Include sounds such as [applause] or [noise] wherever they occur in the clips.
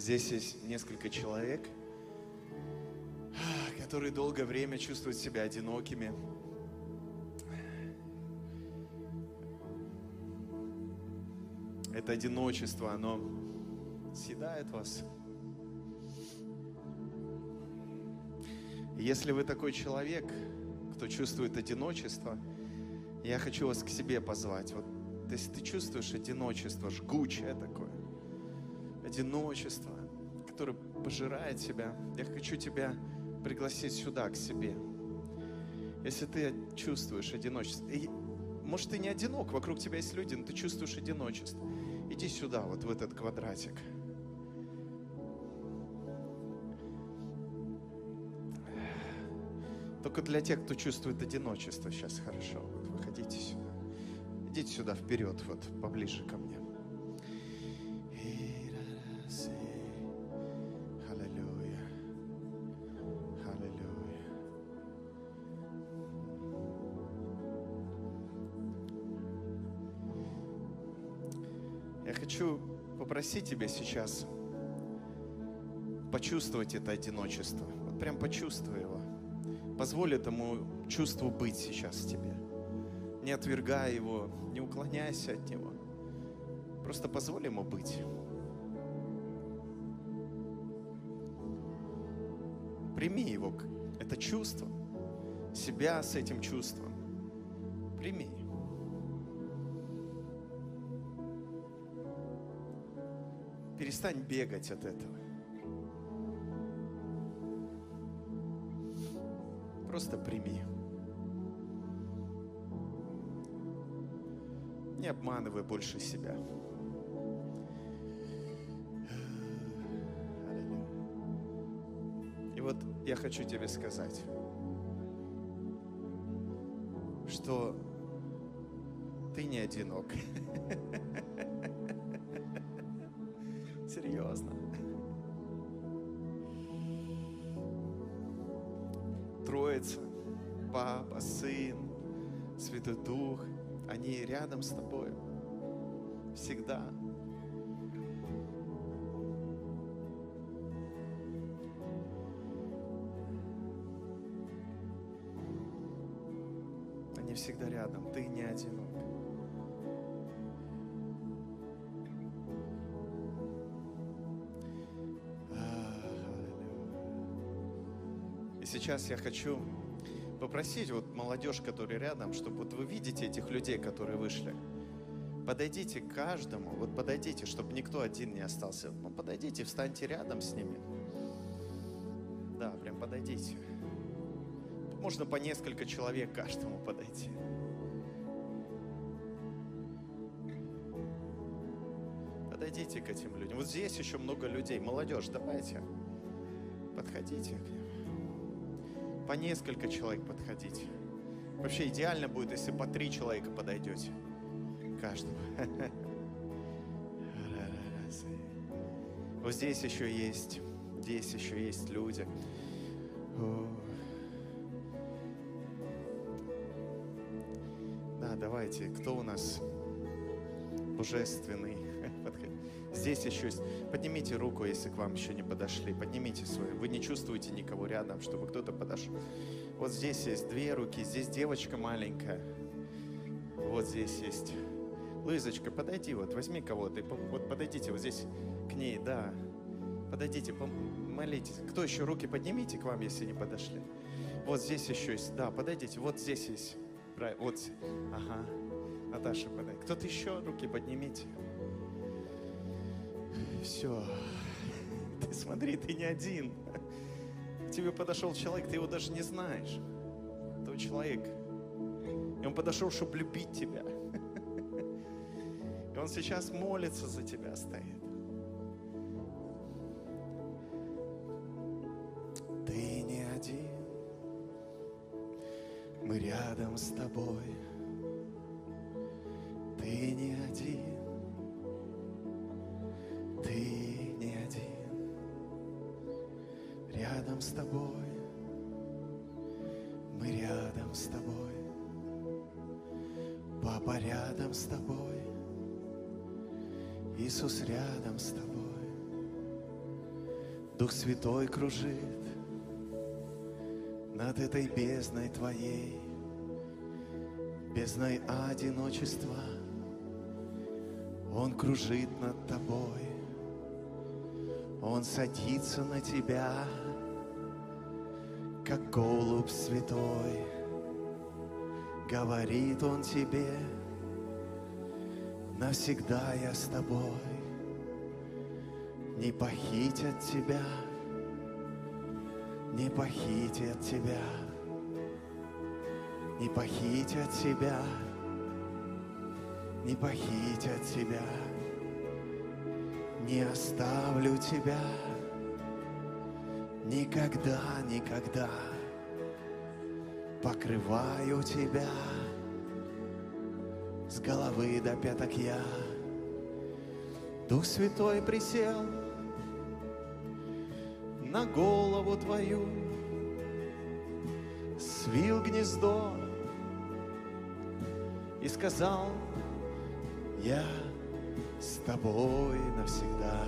Здесь есть несколько человек, которые долгое время чувствуют себя одинокими. Это одиночество, оно съедает вас. Если вы такой человек, кто чувствует одиночество, я хочу вас к себе позвать. Вот, если ты чувствуешь одиночество, жгучее такое, одиночество, пожирает тебя, я хочу тебя пригласить сюда, к себе. Если ты чувствуешь одиночество, и, может, ты не одинок, вокруг тебя есть люди, но ты чувствуешь одиночество, иди сюда, вот в этот квадратик. Только для тех, кто чувствует одиночество, сейчас хорошо. Вот выходите сюда. Идите сюда вперед, вот поближе ко мне. Попросить тебя сейчас почувствовать это одиночество. Вот прям почувствуй его. Позволь этому чувству быть сейчас в тебе. Не отвергай его, не уклоняйся от него. Просто позволь ему быть. Прими его, это чувство, себя с этим чувством. Перестань бегать от этого. Просто прими. Не обманывай больше себя. И вот я хочу тебе сказать, что ты не одинок. [laughs] они рядом с тобой. Всегда. Они всегда рядом. Ты не одинок. И сейчас я хочу попросить вот молодежь, которая рядом, чтобы вот вы видите этих людей, которые вышли. Подойдите к каждому, вот подойдите, чтобы никто один не остался. Ну, подойдите, встаньте рядом с ними. Да, прям подойдите. Можно по несколько человек каждому подойти. Подойдите к этим людям. Вот здесь еще много людей. Молодежь, давайте. Подходите к ним. По несколько человек подходите. Вообще идеально будет, если по три человека подойдете. Каждому. Вот здесь еще есть, здесь еще есть люди. Да, давайте, кто у нас божественный? Здесь еще есть. Поднимите руку, если к вам еще не подошли. Поднимите свою. Вы не чувствуете никого рядом, чтобы кто-то подошел. Вот здесь есть две руки, здесь девочка маленькая. Вот здесь есть. Лызочка, подойди, вот возьми кого-то. Вот подойдите вот здесь к ней, да. Подойдите, молитесь. Кто еще руки поднимите к вам, если не подошли. Вот здесь еще есть. Да, подойдите. Вот здесь есть. Вот. Ага. Наташа, подай. Кто-то еще руки поднимите. Все. [laughs] Ты смотри, ты не один. К тебе подошел человек, ты его даже не знаешь. Этого человека. И он подошел, чтобы любить тебя. [laughs] И он сейчас молится за тебя стоит. Ты не один. Мы рядом с тобой. Рядом с тобой. Мы рядом с тобой. Папа рядом с тобой. Иисус рядом с тобой. Дух Святой кружит над этой бездной Твоей, бездной одиночества. Он кружит над тобой, Он садится на тебя, как голубь святой. Говорит Он тебе, навсегда я с тобой, не похитят тебя, не похитят тебя, не похитят тебя, не похитят тебя, не оставлю тебя, никогда, никогда покрываю тебя с головы до пяток я. Дух Святой присел на голову твою, свил гнездо и сказал, я с тобой навсегда,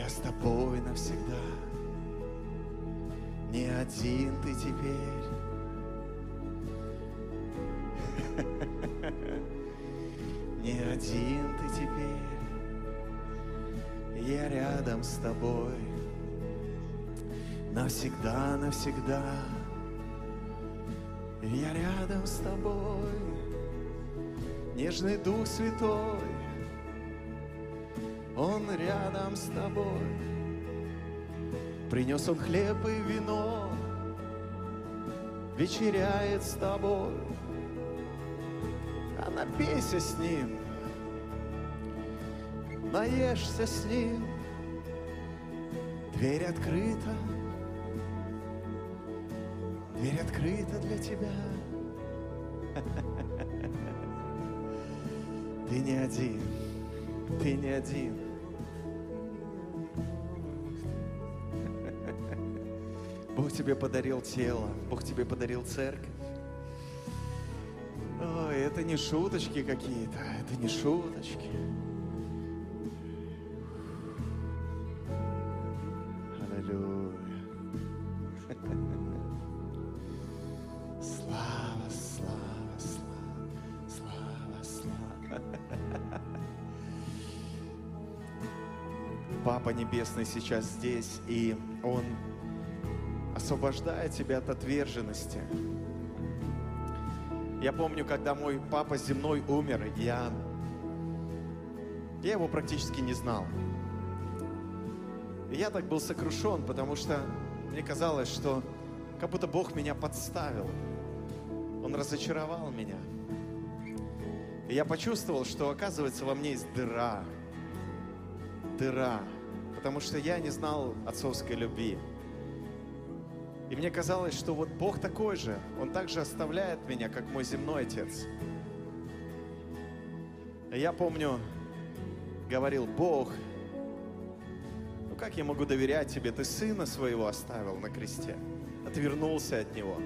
я с тобой навсегда. Не один ты теперь. [laughs] Не один ты теперь. Я рядом с тобой. Навсегда, навсегда. Я рядом с тобой. Нежный Дух Святой. Он рядом с тобой. Принес он хлеб и вино, вечеряет с тобой, а напейся с ним, наешься с ним, дверь открыта, дверь открыта для тебя. [laughs] Ты не один, ты не один. Тебе подарил тело, Бог тебе подарил церковь. Ой, это не шуточки какие-то, это не шуточки. Аллилуйя. Слава, слава, слава, слава. Папа Небесный сейчас здесь, и Он освобождает тебя от отверженности. Я помню, когда мой папа земной умер, я, я его практически не знал. И я так был сокрушен, потому что мне казалось, что как будто Бог меня подставил. Он разочаровал меня. И я почувствовал, что оказывается во мне есть дыра. Дыра. Потому что я не знал отцовской любви. И мне казалось, что вот Бог такой же, Он также оставляет меня, как мой земной отец. Я помню, говорил, Бог, ну как я могу доверять тебе? Ты сына своего оставил на кресте, отвернулся от него.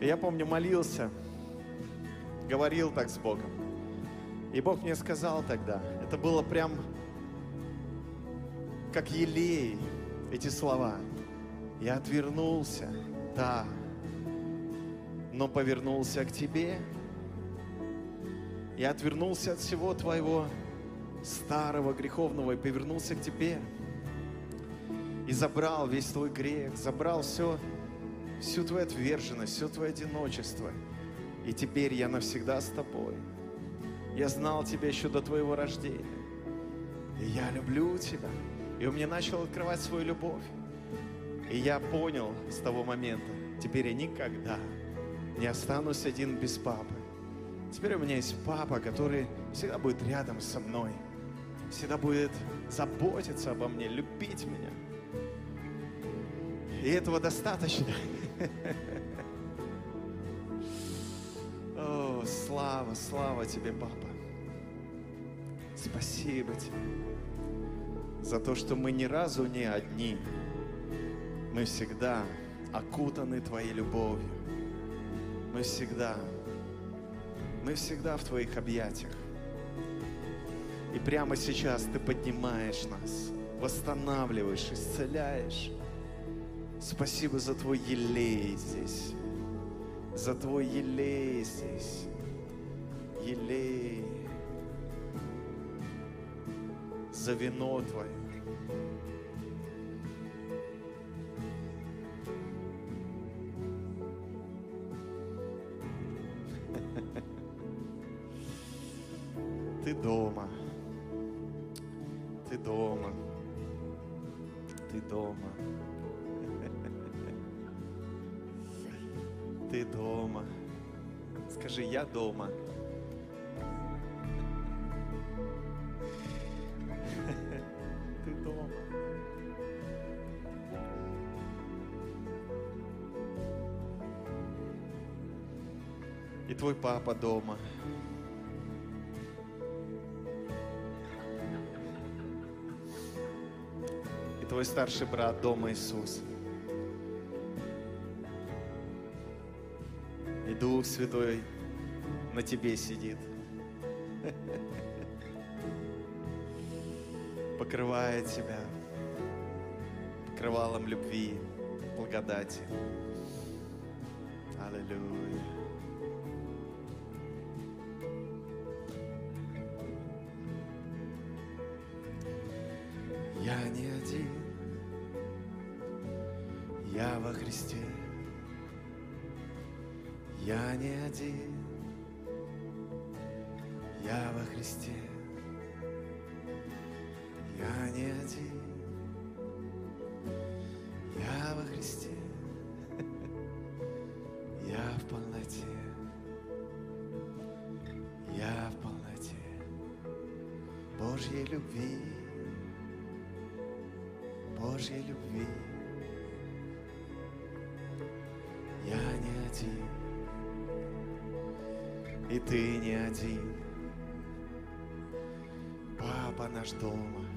И я помню, молился, говорил так с Богом. И Бог мне сказал тогда, это было прям как елей, эти слова. Я отвернулся, да, но повернулся к тебе. Я отвернулся от всего твоего старого греховного и повернулся к тебе. И забрал весь твой грех, забрал все, всю твою отверженность, все твое одиночество. И теперь я навсегда с тобой. Я знал тебя еще до твоего рождения. И я люблю тебя. И он мне начал открывать свою любовь. И я понял с того момента, теперь я никогда не останусь один без папы. Теперь у меня есть папа, который всегда будет рядом со мной, всегда будет заботиться обо мне, любить меня. И этого достаточно. [laughs] О, слава, слава тебе, папа. Спасибо тебе за то, что мы ни разу не одни. Мы всегда окутаны Твоей любовью. Мы всегда, мы всегда в Твоих объятиях. И прямо сейчас Ты поднимаешь нас, восстанавливаешь, исцеляешь. Спасибо за Твой елей здесь, за Твой елей здесь, елей, за вино Твое. Папа дома. И твой старший брат дома Иисус. И Дух Святой на тебе сидит. Покрывает тебя покрывалом любви, благодати. Аллилуйя. Божьей любви. Я не один, и ты не один. Папа наш дома.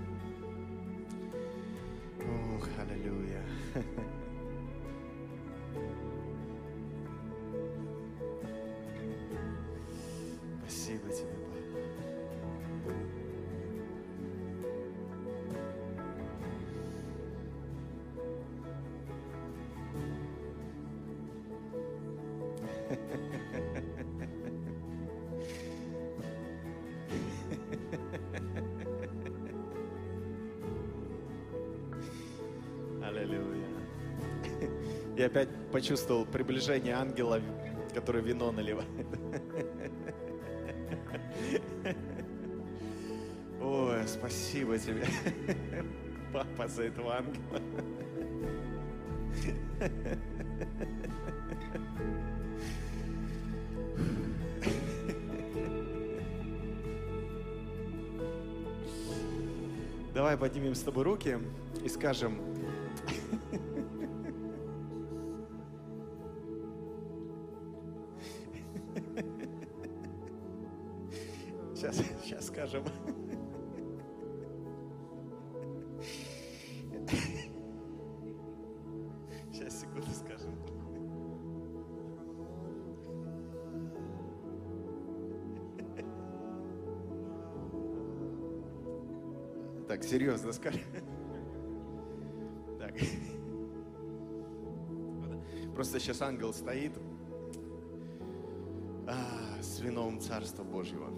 Почувствовал приближение ангела, который вино наливает. Ой, спасибо тебе, папа, за этого ангела. Давай поднимем с тобой руки и скажем, ангел стоит а, с вином Царства Божьего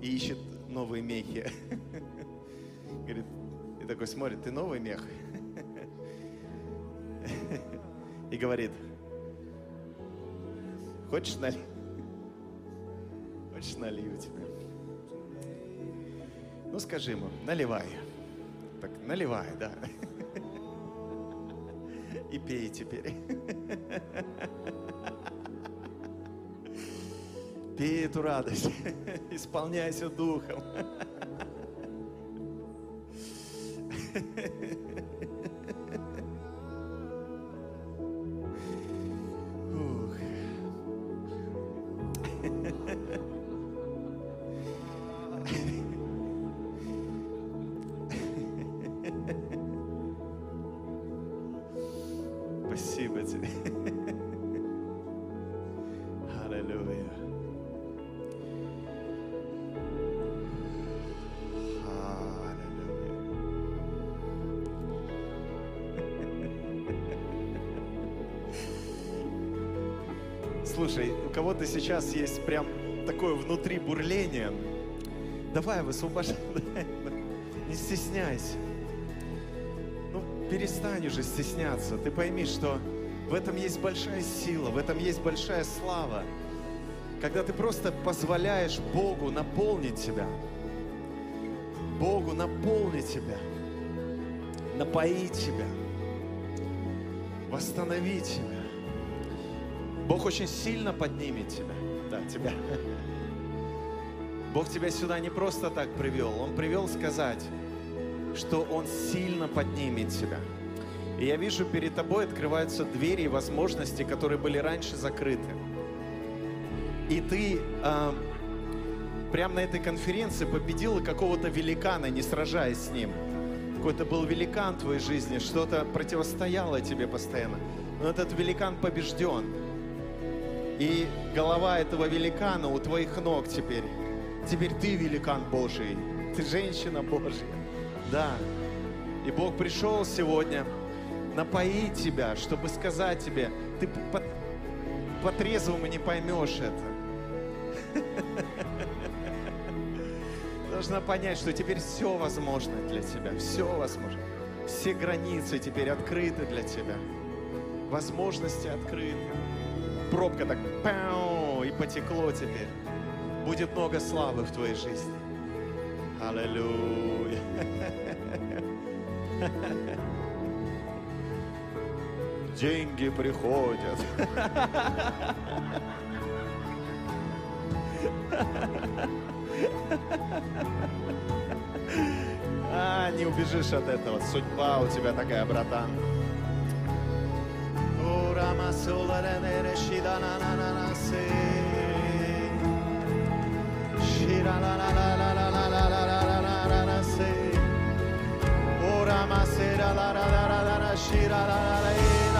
и ищет новые мехи. [laughs] Говорит, и такой смотрит, ты новый мех? [laughs] И говорит, хочешь налить? Хочешь налью тебе? Ну скажи ему, наливай. Так, наливай, да. [laughs] И пей теперь. Пей эту радость. Исполняйся духом. У кого-то сейчас есть прям такое внутри бурление. Давай, высвобождай. Не стесняйся. Ну, перестань уже стесняться. Ты пойми, что в этом есть большая сила, в этом есть большая слава. Когда ты просто позволяешь Богу наполнить тебя. Богу наполнить тебя. Напоить тебя. Восстановить тебя. Бог очень сильно поднимет тебя. Да, тебя. Бог тебя сюда не просто так привел. Он привел сказать, что Он сильно поднимет тебя. И я вижу, перед тобой открываются двери и возможности, которые были раньше закрыты. И ты э, прямо на этой конференции победила какого-то великана, не сражаясь с ним. Какой-то был великан в твоей жизни, что-то противостояло тебе постоянно. Но этот великан побежден. И голова этого великана у твоих ног теперь. Теперь ты великан Божий. Ты женщина Божья. Да. И Бог пришел сегодня напоить тебя, чтобы сказать тебе, ты по, по трезвому не поймешь это. [laughs] Должна понять, что теперь все возможно для тебя, все возможно. Все границы теперь открыты для тебя. Возможности открыты. Пробка так пау, и потекло теперь. Будет много славы в твоей жизни. Аллилуйя. [laughs] Деньги приходят. [laughs] А, не убежишь от этого. Судьба у тебя такая, братан. solare nere shida na na na la la la la la la la la la la la la se la la la la la la la la la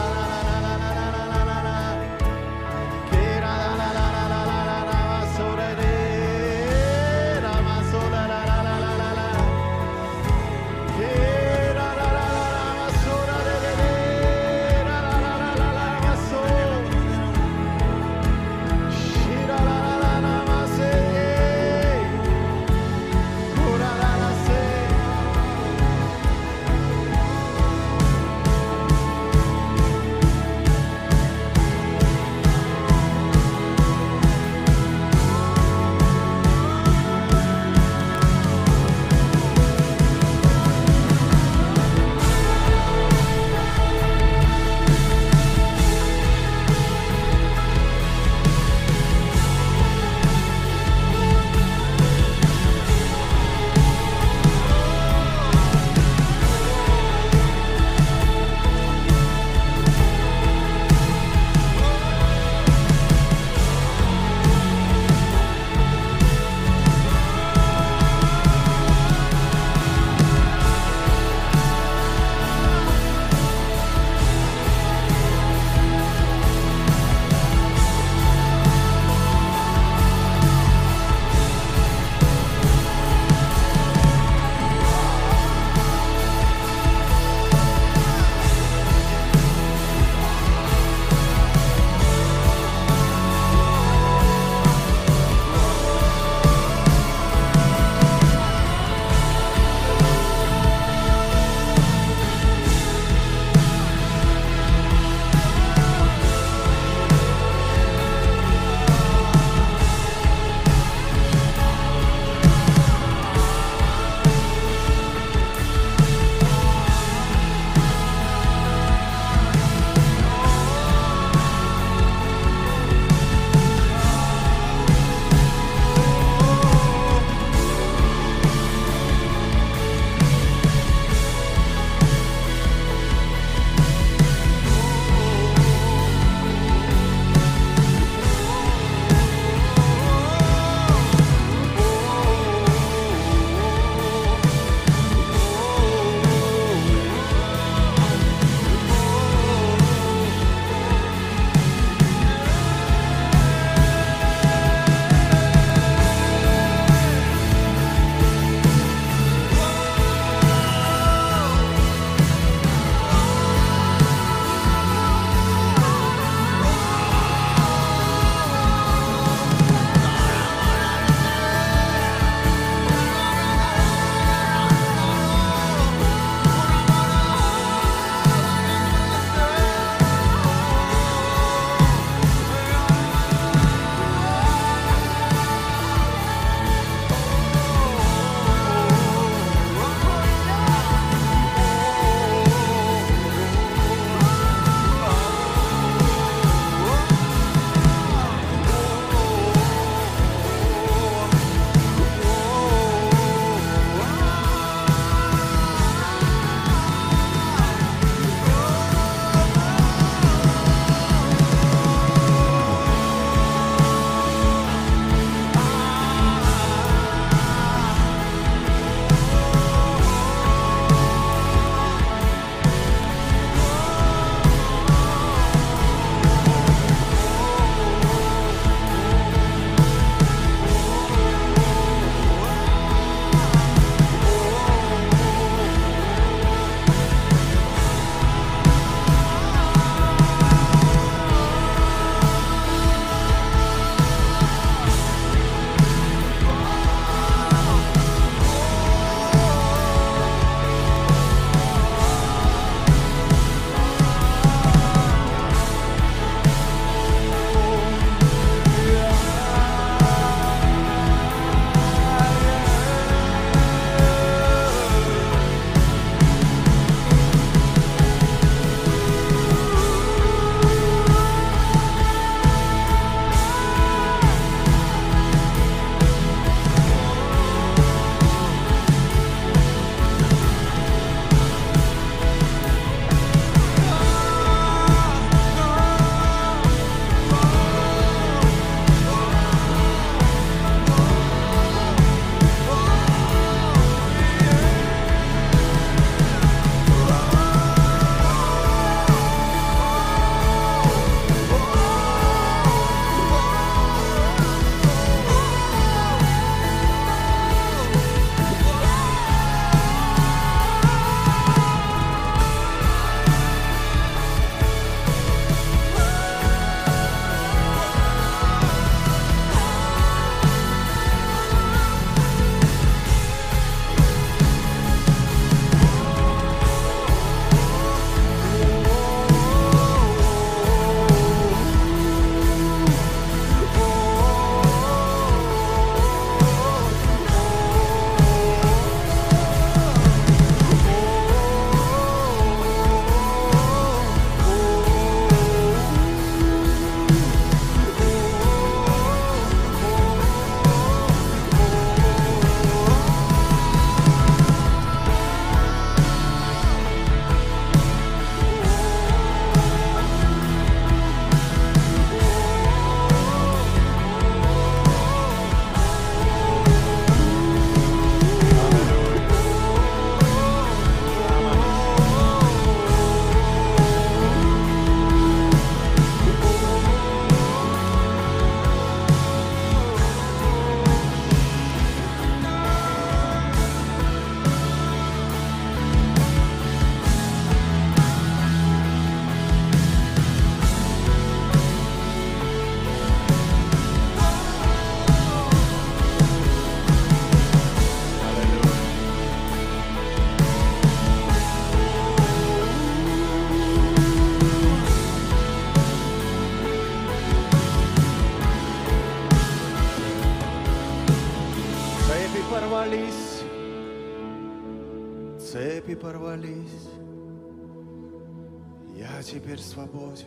Я теперь свободен.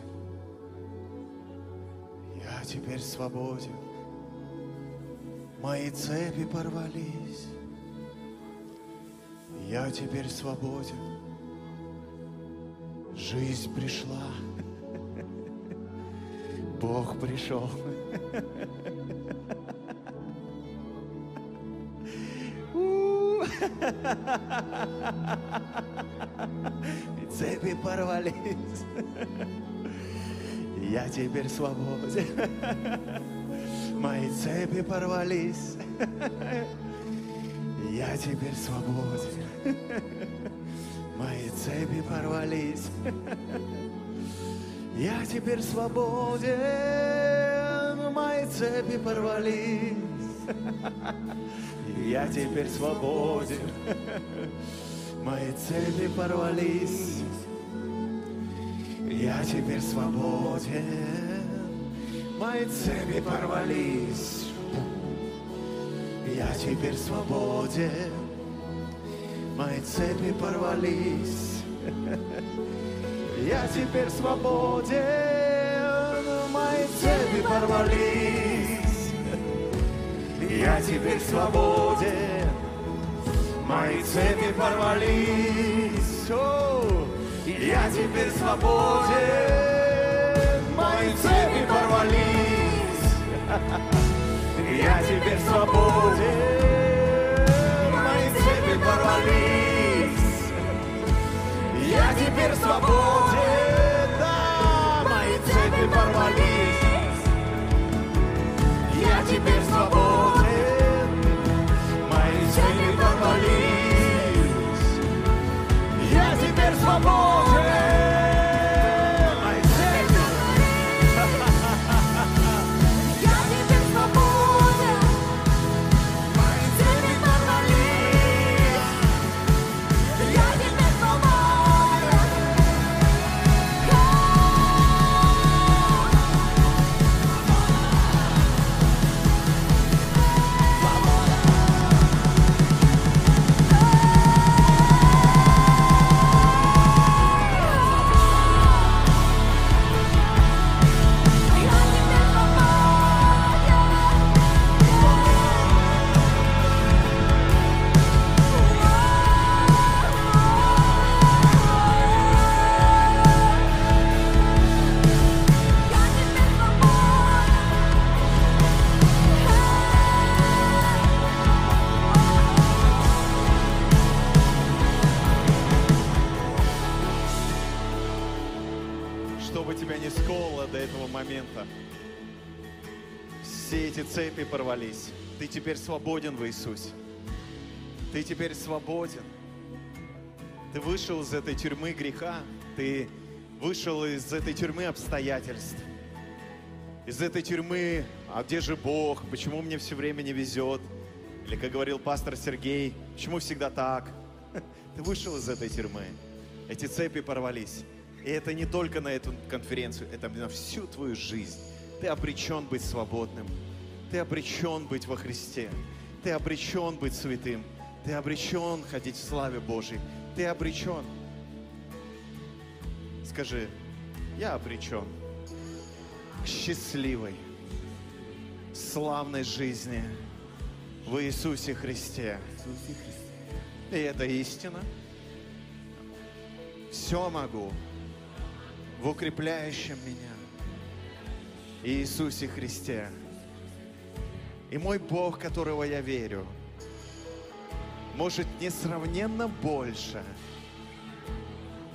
Я теперь свободен. Мои цепи порвались. Я теперь свободен. Жизнь пришла. Бог пришел. У. И цепи порвались. Я теперь свободен. Мои цепи порвались. Я теперь свободен. Мои цепи порвались. Я теперь свободен. Мои цепи порвались. Я теперь свободен. Мои цепи порвались. Я теперь свободен. Мои цепи порвались. Я теперь свободен. Мои цепи порвались. Я теперь свободен. Мои цепи порвались. Я теперь свободен. Мои цепи порвались. О, я теперь свободен. Мои цепи порвались. [laughs] Я теперь свободен. Мои цепи порвались. Я теперь свободен. Да, мои цепи порвались. Я теперь свободен. Тебя не скололо до этого момента. Все эти цепи порвались. Ты теперь свободен в Иисусе. Ты теперь свободен. Ты вышел из этой тюрьмы греха. Ты вышел из этой тюрьмы обстоятельств. Из этой тюрьмы, а где же Бог? Почему мне все время не везет? Или, как говорил пастор Сергей, почему всегда так? [laughs] Ты вышел из этой тюрьмы. Эти цепи порвались. И это не только на эту конференцию, это на всю твою жизнь. Ты обречен быть свободным. Ты обречен быть во Христе. Ты обречен быть святым. Ты обречен ходить в славе Божьей. Ты обречен. Скажи, я обречен к счастливой, славной жизни в Иисусе Христе. И это истина. Все могу в укрепляющем меня Иисусе Христе. И мой Бог, которого я верю, может несравненно больше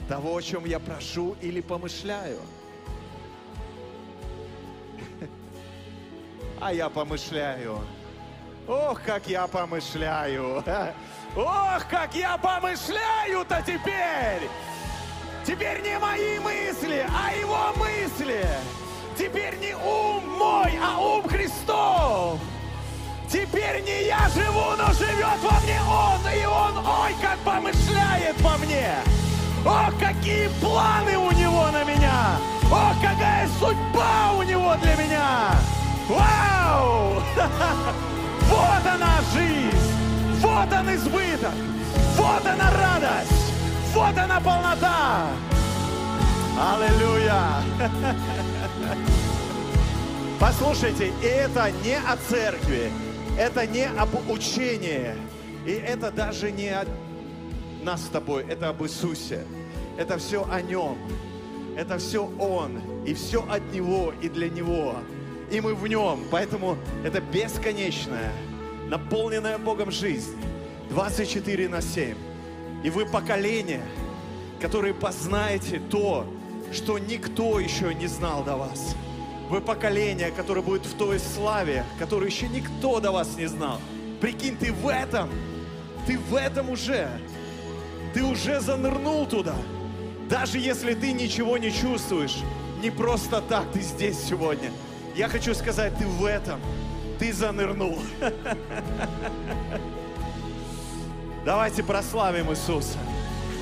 того, о чем я прошу или помышляю. [laughs] А я помышляю. Ох, как я помышляю. [laughs] Ох, как я помышляю-то теперь. Теперь не мои мысли, а его мысли. Теперь не ум мой, а ум Христов. Теперь не я живу, но живет во мне Он, и Он, ой, как помышляет во мне. Ох, какие планы у Него на меня. Ох, какая судьба у Него для меня. Вау! [laughs] Вот она жизнь. Вот он избыток. Вот она радость. Вот она полнота. Аллилуйя. Послушайте, и это не о церкви, это не об учении, и это даже не о нас с тобой, это об Иисусе. Это все о Нем. Это все Он. И все от Него и для Него. И мы в Нем. Поэтому это бесконечная, наполненная Богом жизнь. 24 на 7. И вы поколение, которые познаете то, что никто еще не знал до вас. Вы поколение, которое будет в той славе, которую еще никто до вас не знал. Прикинь, ты в этом, ты в этом уже. Ты уже занырнул туда. Даже если ты ничего не чувствуешь, не просто так ты здесь сегодня. Я хочу сказать, ты в этом, ты занырнул. [laughs] Давайте прославим Иисуса.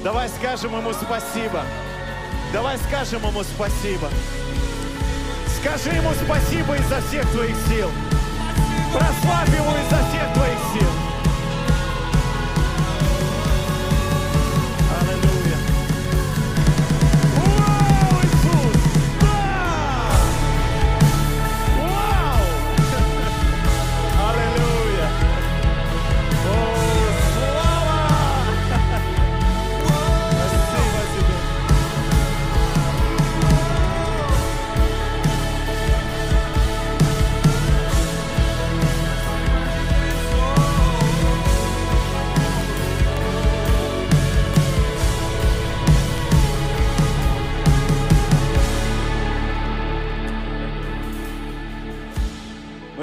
Давай скажем Ему спасибо. Давай скажем Ему спасибо. Скажи Ему спасибо изо всех твоих сил. Прославь Его изо всех твоих сил.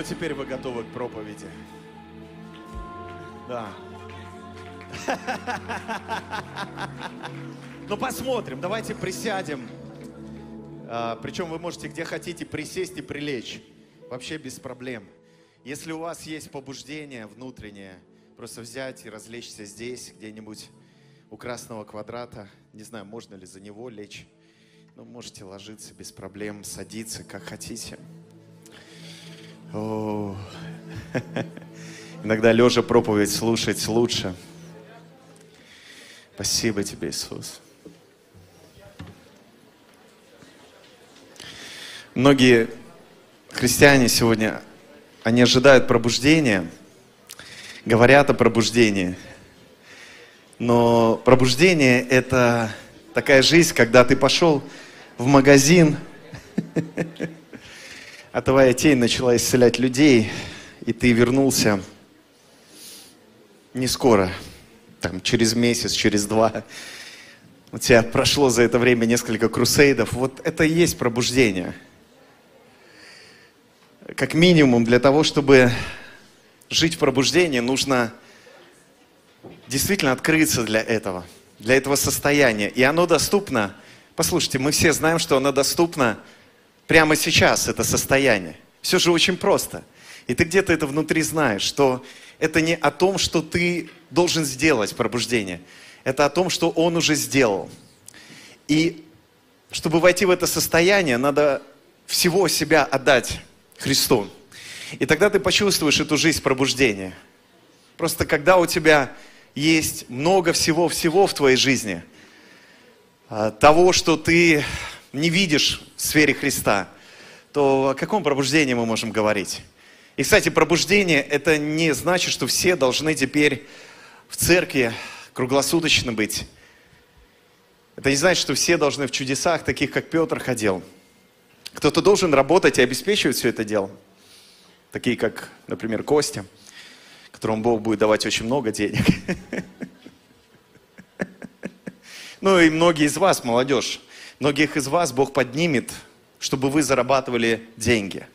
Теперь вы готовы к проповеди. Да. [laughs] Ну, посмотрим. Давайте присядем. А, Причем вы можете где хотите присесть и прилечь. Вообще без проблем. Если у вас есть побуждение внутреннее, просто взять и развлечься здесь, где-нибудь у красного квадрата. Не знаю, можно ли за него лечь. Ну, можете ложиться без проблем, садиться, как хотите. [laughs] Иногда лежа проповедь слушать лучше. Спасибо тебе, Иисус. Многие христиане сегодня, они ожидают пробуждения, говорят о пробуждении. Но пробуждение – это такая жизнь, когда ты пошел в магазин, [laughs] а твоя тень начала исцелять людей, и ты вернулся не скоро, там, через месяц, через два. У тебя прошло за это время несколько крусейдов. Вот это и есть пробуждение. Как минимум, для того, чтобы жить в пробуждении, нужно действительно открыться для этого, для этого состояния. И оно доступно, послушайте, мы все знаем, что оно доступно прямо сейчас, это состояние. Все же очень просто. И ты где-то это внутри знаешь, что это не о том, что ты должен сделать пробуждение. Это о том, что он уже сделал. И чтобы войти в это состояние, надо всего себя отдать Христу. И тогда ты почувствуешь эту жизнь пробуждения. Просто когда у тебя есть много всего-всего в твоей жизни, а, того, что ты не видишь в сфере Христа, то о каком пробуждении мы можем говорить? И, кстати, пробуждение – это не значит, что все должны теперь в церкви круглосуточно быть. Это не значит, что все должны в чудесах, таких как Петр ходил. Кто-то должен работать и обеспечивать все это дело. Такие как, например, Костя, которому Бог будет давать очень много денег. [laughs] Ну и многие из вас, молодежь, многих из вас Бог поднимет, чтобы вы зарабатывали деньги.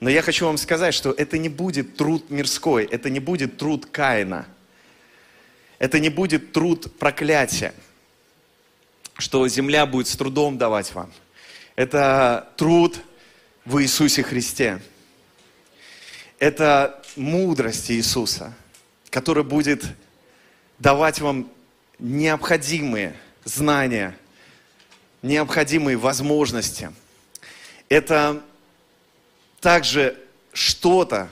Но я хочу вам сказать, что это не будет труд мирской, это не будет труд Каина. Это не будет труд проклятия, что земля будет с трудом давать вам. Это труд в Иисусе Христе. Это мудрость Иисуса, которая будет давать вам необходимые знания, необходимые возможности. Это также что-то,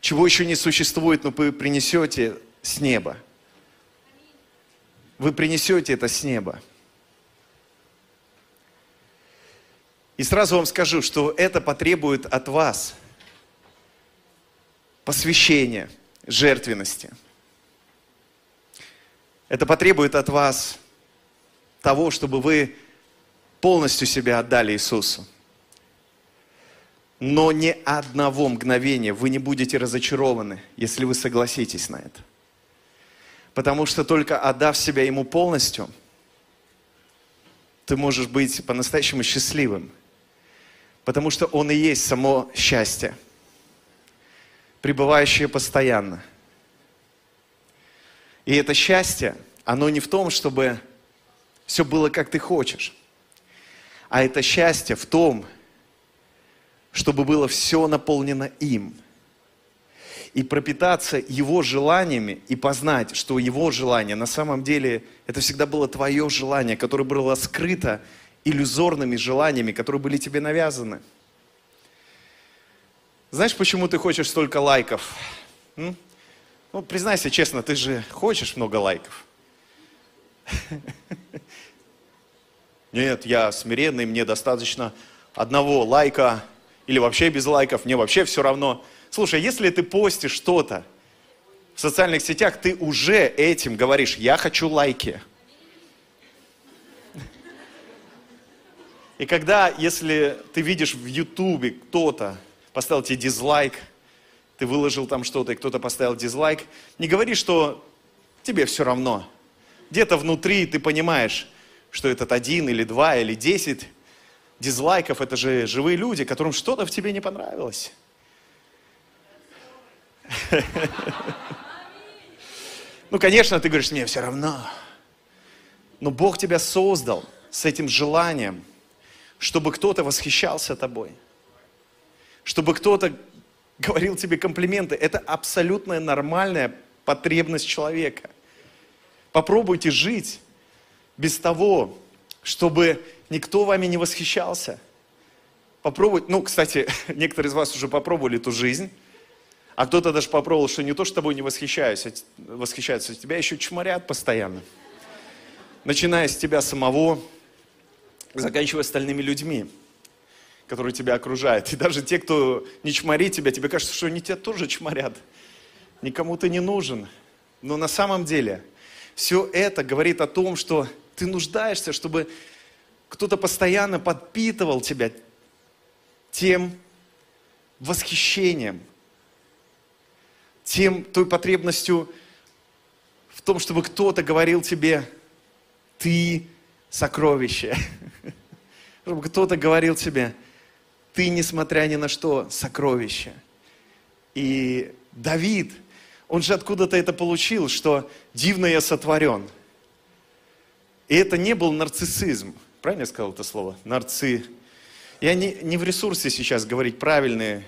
чего еще не существует, но вы принесете с неба. Вы принесете это с неба. И сразу вам скажу, что это потребует от вас посвящения, жертвенности. Это потребует от вас того, чтобы вы полностью себя отдали Иисусу. Но ни одного мгновения вы не будете разочарованы, если вы согласитесь на это. Потому что только отдав себя Ему полностью, ты можешь быть по-настоящему счастливым. Потому что Он и есть само счастье, пребывающее постоянно. И это счастье, оно не в том, чтобы все было как ты хочешь, а это счастье в том, чтобы было все наполнено им. И пропитаться его желаниями и познать, что его желание на самом деле это всегда было твое желание, которое было скрыто иллюзорными желаниями, которые были тебе навязаны. Знаешь, почему ты хочешь столько лайков? М? Ну, признайся честно, ты же хочешь много лайков. [laughs] Нет, я смиренный, мне достаточно одного лайка или вообще без лайков, мне вообще все равно. Слушай, если ты постишь что-то в социальных сетях, ты уже этим говоришь, я хочу лайки. И когда, если ты видишь в Ютубе кто-то поставил тебе дизлайк, ты выложил там что-то, и кто-то поставил дизлайк, не говори, что тебе все равно. Где-то внутри ты понимаешь, что этот один или два или десять дизлайков, это же живые люди, которым что-то в тебе не понравилось. [laughs] Ну, конечно, ты говоришь, мне все равно. Но Бог тебя создал с этим желанием, чтобы кто-то восхищался тобой, чтобы кто-то говорил тебе комплименты. Это абсолютно нормальная потребность человека. Попробуйте жить без того, чтобы никто вами не восхищался. Попробуйте, ну, кстати, [laughs] некоторые из вас уже попробовали эту жизнь, а кто-то даже попробовал, что не то, что тобой не восхищаются, восхищаются, тебя еще чморят постоянно. Начиная с тебя самого, заканчивая остальными людьми, которые тебя окружают. И даже те, кто не чморит тебя, тебе кажется, что они тебя тоже чморят. Никому ты не нужен. Но на самом деле все это говорит о том, что ты нуждаешься, чтобы кто-то постоянно подпитывал тебя тем восхищением, тем, той потребностью в том, чтобы кто-то говорил тебе, ты сокровище. [laughs] Чтобы кто-то говорил тебе, ты, несмотря ни на что, сокровище. И Давид, он же откуда-то это получил, что дивно я сотворен. И это не был нарциссизм. Правильно я сказал это слово? Нарци. Я не, не в ресурсе сейчас говорить правильные,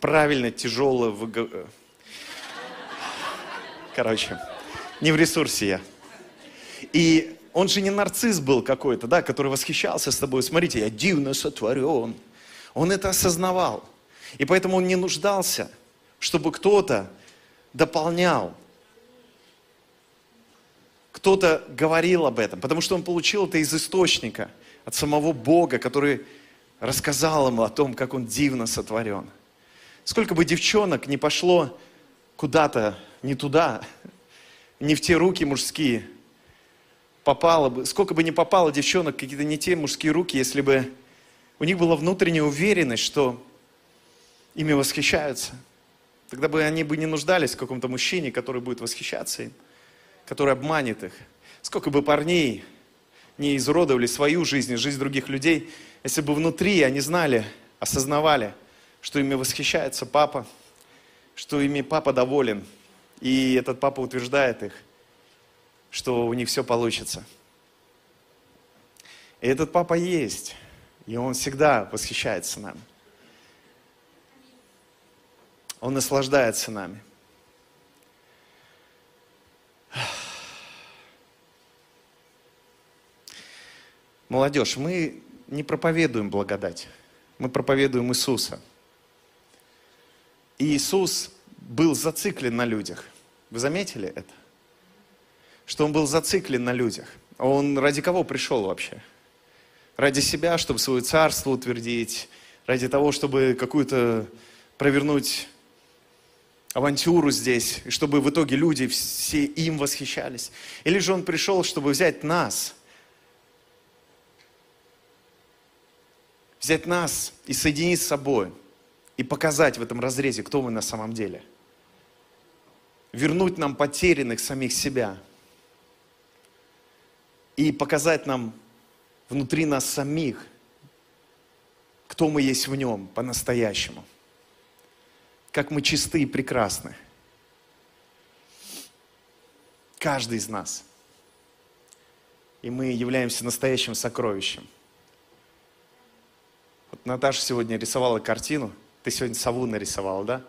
правильно, тяжело. выго- Короче, не в ресурсе я. И он же не нарцисс был какой-то, да, который восхищался с тобой. Смотрите, я дивно сотворен. Он это осознавал. И поэтому он не нуждался, чтобы кто-то дополнял. Кто-то говорил об этом, потому что он получил это из источника, от самого Бога, который рассказал ему о том, как он дивно сотворен. Сколько бы девчонок не пошло куда-то не туда, не в те руки мужские, попало бы, сколько бы ни попало девчонок какие-то не те мужские руки, если бы у них была внутренняя уверенность, что ими восхищаются, тогда бы они бы не нуждались в каком-то мужчине, который будет восхищаться им, который обманет их. Сколько бы парней не изуродовали свою жизнь и жизнь других людей, если бы внутри они знали, осознавали, что ими восхищается папа, что ими папа доволен, и этот папа утверждает их, что у них все получится. И этот папа есть, и он всегда восхищается нами. Он наслаждается нами. Молодежь, мы не проповедуем благодать, мы проповедуем Иисуса. И Иисус был зациклен на людях. Вы заметили это? Что он был зациклен на людях. А Он ради кого пришел вообще? Ради себя, чтобы свое царство утвердить, ради того, чтобы какую-то провернуть авантюру здесь, и чтобы в итоге люди все им восхищались. Или же он пришел, чтобы взять нас, взять нас и соединить с собой, и показать в этом разрезе, кто мы на самом деле. Вернуть нам потерянных самих себя. И показать нам внутри нас самих, кто мы есть в нем по-настоящему. Как мы чисты и прекрасны. Каждый из нас. И мы являемся настоящим сокровищем. Вот Наташа сегодня рисовала картину. Ты сегодня сову нарисовала, да?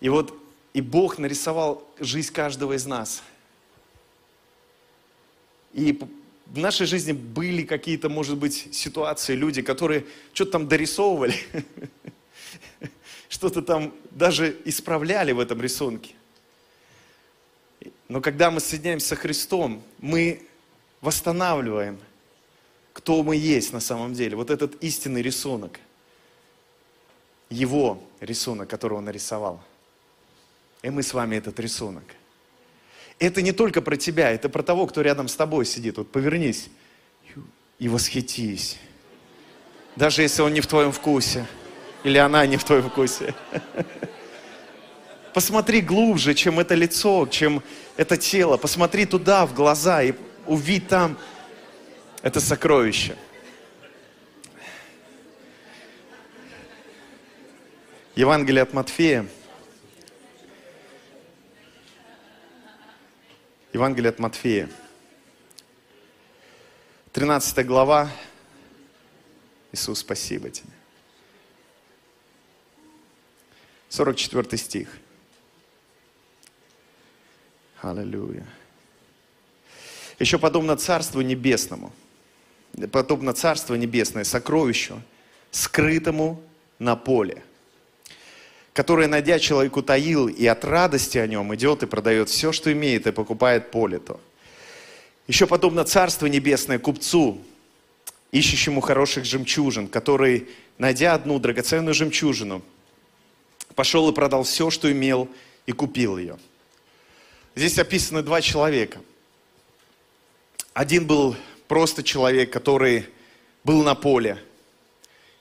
И вот и Бог нарисовал жизнь каждого из нас. И в нашей жизни были какие-то, может быть, ситуации, люди, которые что-то там дорисовывали, [laughs] что-то там даже исправляли в этом рисунке. Но когда мы соединяемся со Христом, мы восстанавливаем, кто мы есть на самом деле. Вот этот истинный рисунок. Его рисунок, который он нарисовал. И мы с вами этот рисунок. Это не только про тебя, это про того, кто рядом с тобой сидит. Вот повернись и восхитись. Даже если он не в твоем вкусе. Или она не в твоем вкусе. [laughs] Посмотри глубже, чем это лицо, чем это тело. Посмотри туда, в глаза, и увидь там это сокровище. Евангелие от Матфея. Евангелие от Матфея. 13 глава. Иисус, спасибо тебе. 44 стих. Аллилуйя. Еще подобно Царству Небесному, подобно Царство Небесное, сокровищу, скрытому на поле, которое, найдя человек утаил, и от радости о нем идет и продает все, что имеет, и покупает поле то. Еще подобно Царство Небесное купцу, ищущему хороших жемчужин, который, найдя одну драгоценную жемчужину, пошел и продал все, что имел, и купил ее. Здесь описаны два человека. Один был просто человек, который был на поле.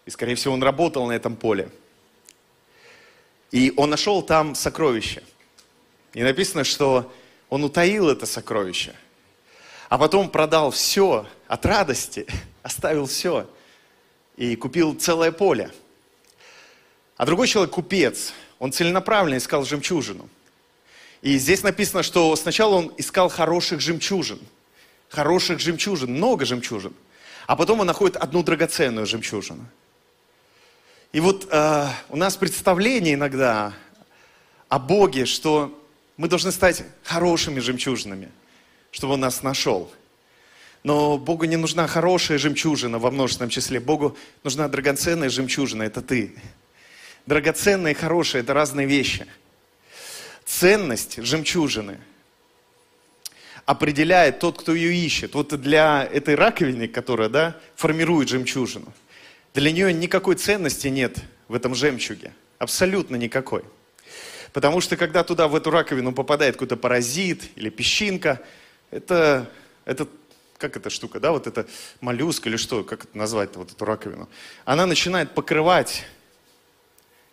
И, скорее всего, он работал на этом поле. И он нашел там сокровище. И написано, что он утаил это сокровище. А потом продал все от радости, [laughs] оставил все и купил целое поле. А другой человек, купец, он целенаправленно искал жемчужину. И здесь написано, что сначала он искал хороших жемчужин. Хороших жемчужин, много жемчужин. А потом он находит одну драгоценную жемчужину. И вот э, у нас представление иногда о Боге, что мы должны стать хорошими жемчужинами, чтобы Он нас нашел. Но Богу не нужна хорошая жемчужина во множественном числе. Богу нужна драгоценная жемчужина, это ты. Драгоценная и хорошая – это разные вещи. Ценность жемчужины определяет тот, кто ее ищет. Вот для этой раковины, которая да, формирует жемчужину, для нее никакой ценности нет в этом жемчуге. Абсолютно никакой. Потому что когда туда, в эту раковину попадает какой-то паразит или песчинка, это, это как эта штука, да, вот это моллюск или что, как это назвать вот эту раковину, она начинает покрывать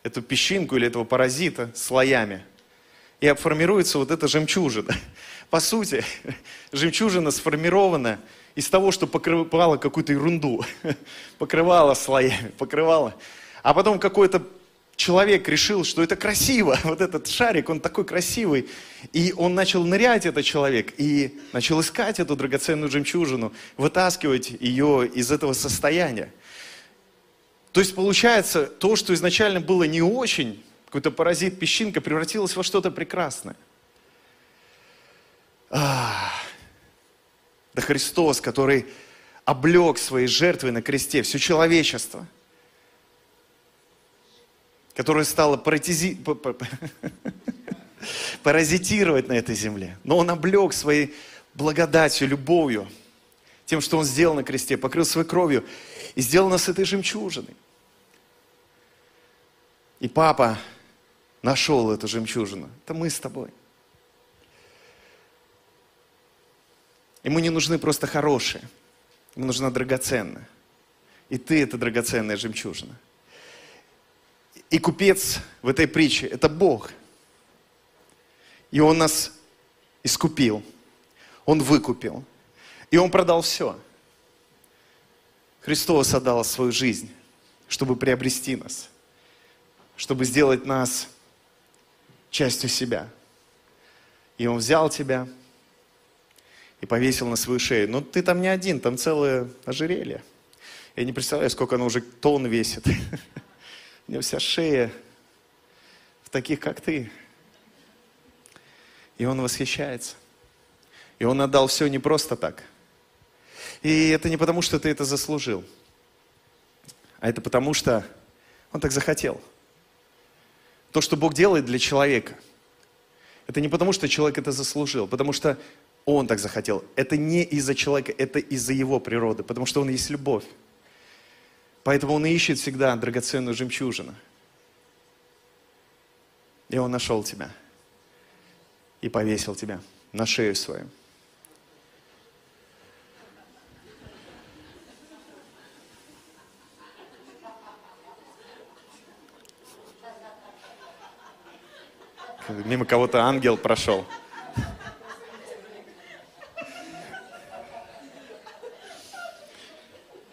эту песчинку или этого паразита слоями. И формируется вот эта жемчужина. [laughs] По сути, [laughs] жемчужина сформирована из того, что покрывала какую-то ерунду. [laughs] Покрывала слоями, покрывала. А потом какой-то человек решил, что это красиво. Вот этот шарик, он такой красивый. И он начал нырять, этот человек, и начал искать эту драгоценную жемчужину, вытаскивать ее из этого состояния. То есть получается, то, что изначально было не очень, какой-то паразит, песчинка, превратилось во что-то прекрасное. Да Христос, который облег своей жертвой на кресте все человечество, которое стало паратизи... [laughs] паразитировать на этой земле. Но Он облег своей благодатью, любовью, тем, что Он сделал на кресте, покрыл своей кровью и сделал нас этой жемчужиной. И папа нашел эту жемчужину. Это мы с тобой. Ему не нужны просто хорошие. Ему нужна драгоценная. И ты это драгоценная жемчужина. И купец в этой притче – это Бог. И Он нас искупил. Он выкупил. И Он продал все. Христос отдал свою жизнь, чтобы приобрести нас, чтобы сделать нас частью себя. И Он взял тебя и повесил на свою шею. Но ты там не один, там целое ожерелье. Я не представляю, сколько оно уже тонн весит. [laughs] У него вся шея в таких, как ты. И он восхищается. И он отдал все не просто так. И это не потому, что ты это заслужил, а это потому, что он так захотел. То, что Бог делает для человека, это не потому, что человек это заслужил, потому что он так захотел. Это не из-за человека, это из-за его природы, потому что он есть любовь. Поэтому он ищет всегда драгоценную жемчужину. И он нашел тебя. И повесил тебя на шею свою. Мимо кого-то ангел прошел.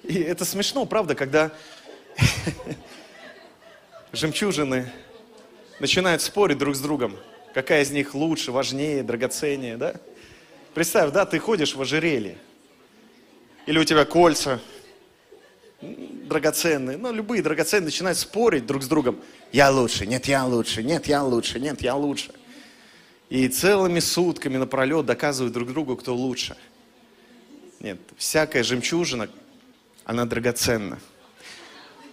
И это смешно, правда, когда жемчужины начинают спорить друг с другом, какая из них лучше, важнее, драгоценнее, да? Представь, да, ты ходишь в ожерелье, или у тебя кольца драгоценные, ну, любые драгоценные начинают спорить друг с другом. Я лучше, нет, я лучше, нет, я лучше, нет, я лучше. И целыми сутками напролет доказывают друг другу, кто лучше. Нет, всякая жемчужина, она драгоценна.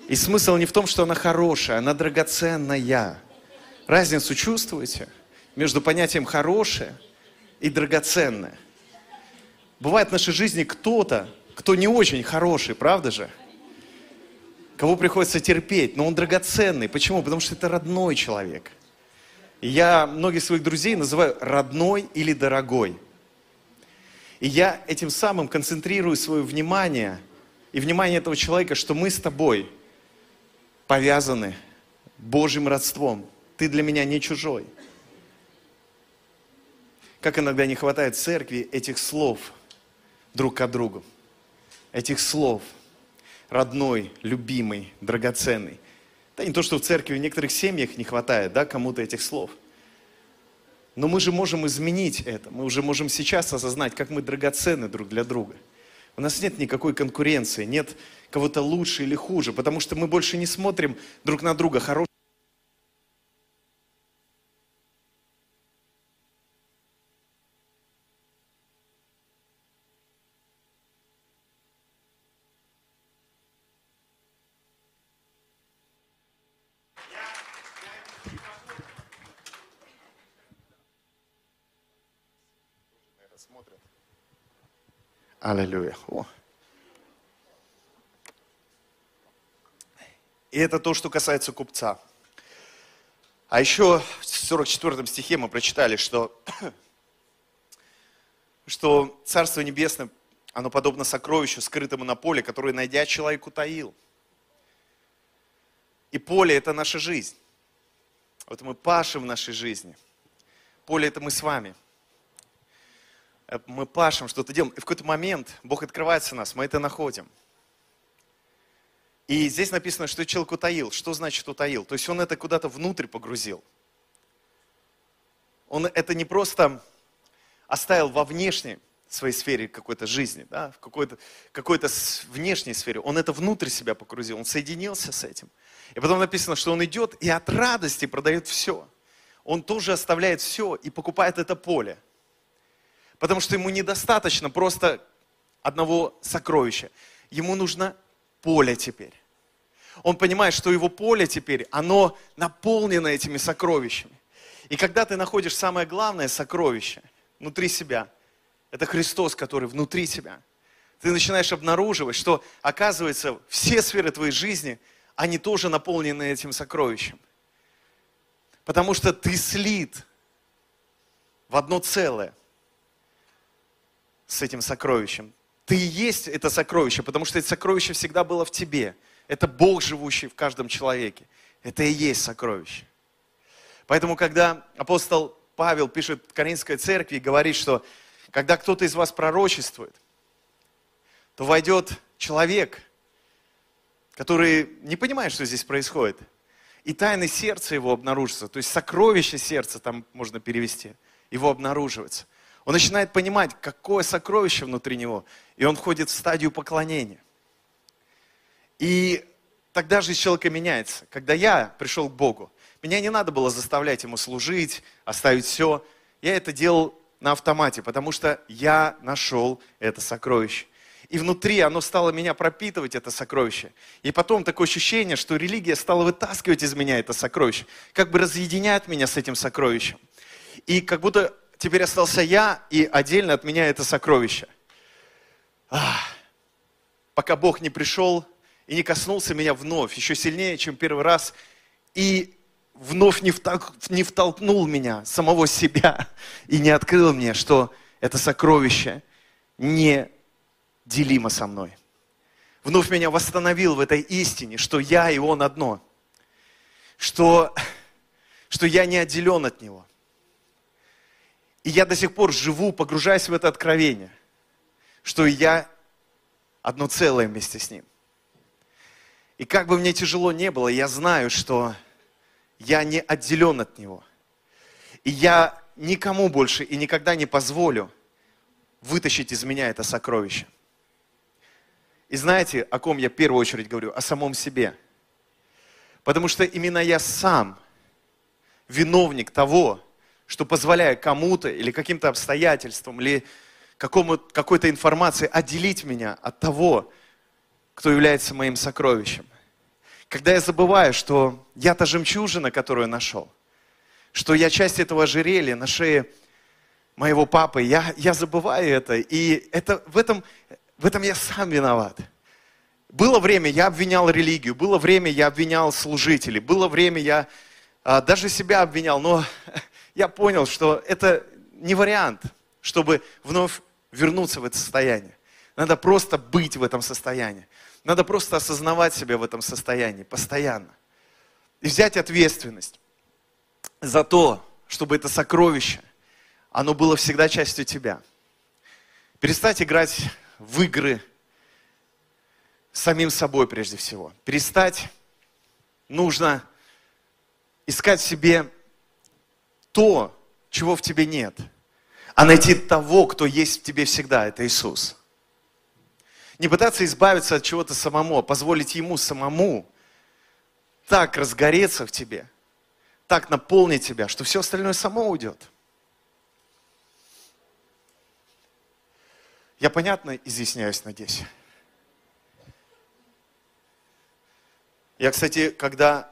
И смысл не в том, что она хорошая, она драгоценная. Разницу чувствуете между понятием хорошее и драгоценное? Бывает в нашей жизни кто-то, кто не очень хороший, правда же? Кого приходится терпеть, но он драгоценный. Почему? Потому что это родной человек. Я многих своих друзей называю родной или дорогой. И я этим самым концентрирую свое внимание и внимание этого человека, что мы с тобой повязаны Божьим родством. Ты для меня не чужой. Как иногда не хватает церкви этих слов друг к другу. Этих слов. Родной, любимый, драгоценный. Да не то, что в церкви в некоторых семьях не хватает, да, кому-то этих слов. Но мы же можем изменить это. Мы уже можем сейчас осознать, как мы драгоценны друг для друга. У нас нет никакой конкуренции, нет кого-то лучше или хуже, потому что мы больше не смотрим друг на друга, хороший Аллилуйя. О. И это то, что касается купца. А еще в 44 стихе мы прочитали, что, [clears throat] что Царство Небесное, оно подобно сокровищу, скрытому на поле, которое, найдя, человек утаил. И поле – это наша жизнь. Вот мы пашем в нашей жизни. Поле – это мы с вами – мы пашем, что-то делаем, и в какой-то момент Бог открывается нас, мы это находим. И здесь написано, что человек утаил. Что значит утаил? То есть он это куда-то внутрь погрузил. Он это не просто оставил во внешней своей сфере какой-то жизни, да, в какой-то какой внешней сфере. Он это внутрь себя погрузил, он соединился с этим. И потом написано, что он идет и от радости продает все. Он тоже оставляет все и покупает это поле. Потому что ему недостаточно просто одного сокровища. Ему нужно поле теперь. Он понимает, что его поле теперь, оно наполнено этими сокровищами. И когда ты находишь самое главное сокровище внутри себя, это Христос, который внутри тебя, ты начинаешь обнаруживать, что, оказывается, все сферы твоей жизни, они тоже наполнены этим сокровищем. Потому что ты слит в одно целое с этим сокровищем. Ты и есть это сокровище, потому что это сокровище всегда было в тебе. Это Бог, живущий в каждом человеке. Это и есть сокровище. Поэтому, когда апостол Павел пишет Каринской церкви и говорит, что когда кто-то из вас пророчествует, то войдет человек, который не понимает, что здесь происходит. И тайны сердца его обнаружится. То есть сокровище сердца, там можно перевести, его обнаруживается. Он начинает понимать, какое сокровище внутри него. И он входит в стадию поклонения. И тогда жизнь человека меняется. Когда я пришел к Богу, меня не надо было заставлять ему служить, оставить все. Я это делал на автомате, потому что я нашел это сокровище. И внутри оно стало меня пропитывать, это сокровище. И потом такое ощущение, что религия стала вытаскивать из меня это сокровище. Как бы разъединяет меня с этим сокровищем. И как будто теперь остался я, и отдельно от меня это сокровище. Ах, пока Бог не пришел и не коснулся меня вновь, еще сильнее, чем первый раз, и вновь не, втол- не втолкнул меня, самого себя, [laughs] и не открыл мне, что это сокровище не делимо со мной. Вновь меня восстановил в этой истине, что я и Он одно. Что, что я не отделен от Него. И я до сих пор живу, погружаясь в это откровение, что я одно целое вместе с Ним. И как бы мне тяжело не было, я знаю, что я не отделен от Него. И я никому больше и никогда не позволю вытащить из меня это сокровище. И знаете, о ком я в первую очередь говорю? О самом себе. Потому что именно я сам виновник того, что позволяю кому-то или каким-то обстоятельствам, или какой-то информации отделить меня от того, кто является моим сокровищем. Когда я забываю, что я та жемчужина, которую нашел, что я часть этого ожерелья на шее моего папы, я, я забываю это, и это, в, этом, в этом я сам виноват. Было время, я обвинял религию, было время, я обвинял служителей, было время, я а, даже себя обвинял, но я понял, что это не вариант, чтобы вновь вернуться в это состояние. Надо просто быть в этом состоянии. Надо просто осознавать себя в этом состоянии постоянно. И взять ответственность за то, чтобы это сокровище, оно было всегда частью тебя. Перестать играть в игры самим собой прежде всего. Перестать нужно искать в себе то, чего в тебе нет, а найти того, кто есть в тебе всегда, это Иисус. Не пытаться избавиться от чего-то самому, а позволить Ему самому так разгореться в тебе, так наполнить тебя, что все остальное само уйдет. Я понятно изъясняюсь, надеюсь? Я, кстати, когда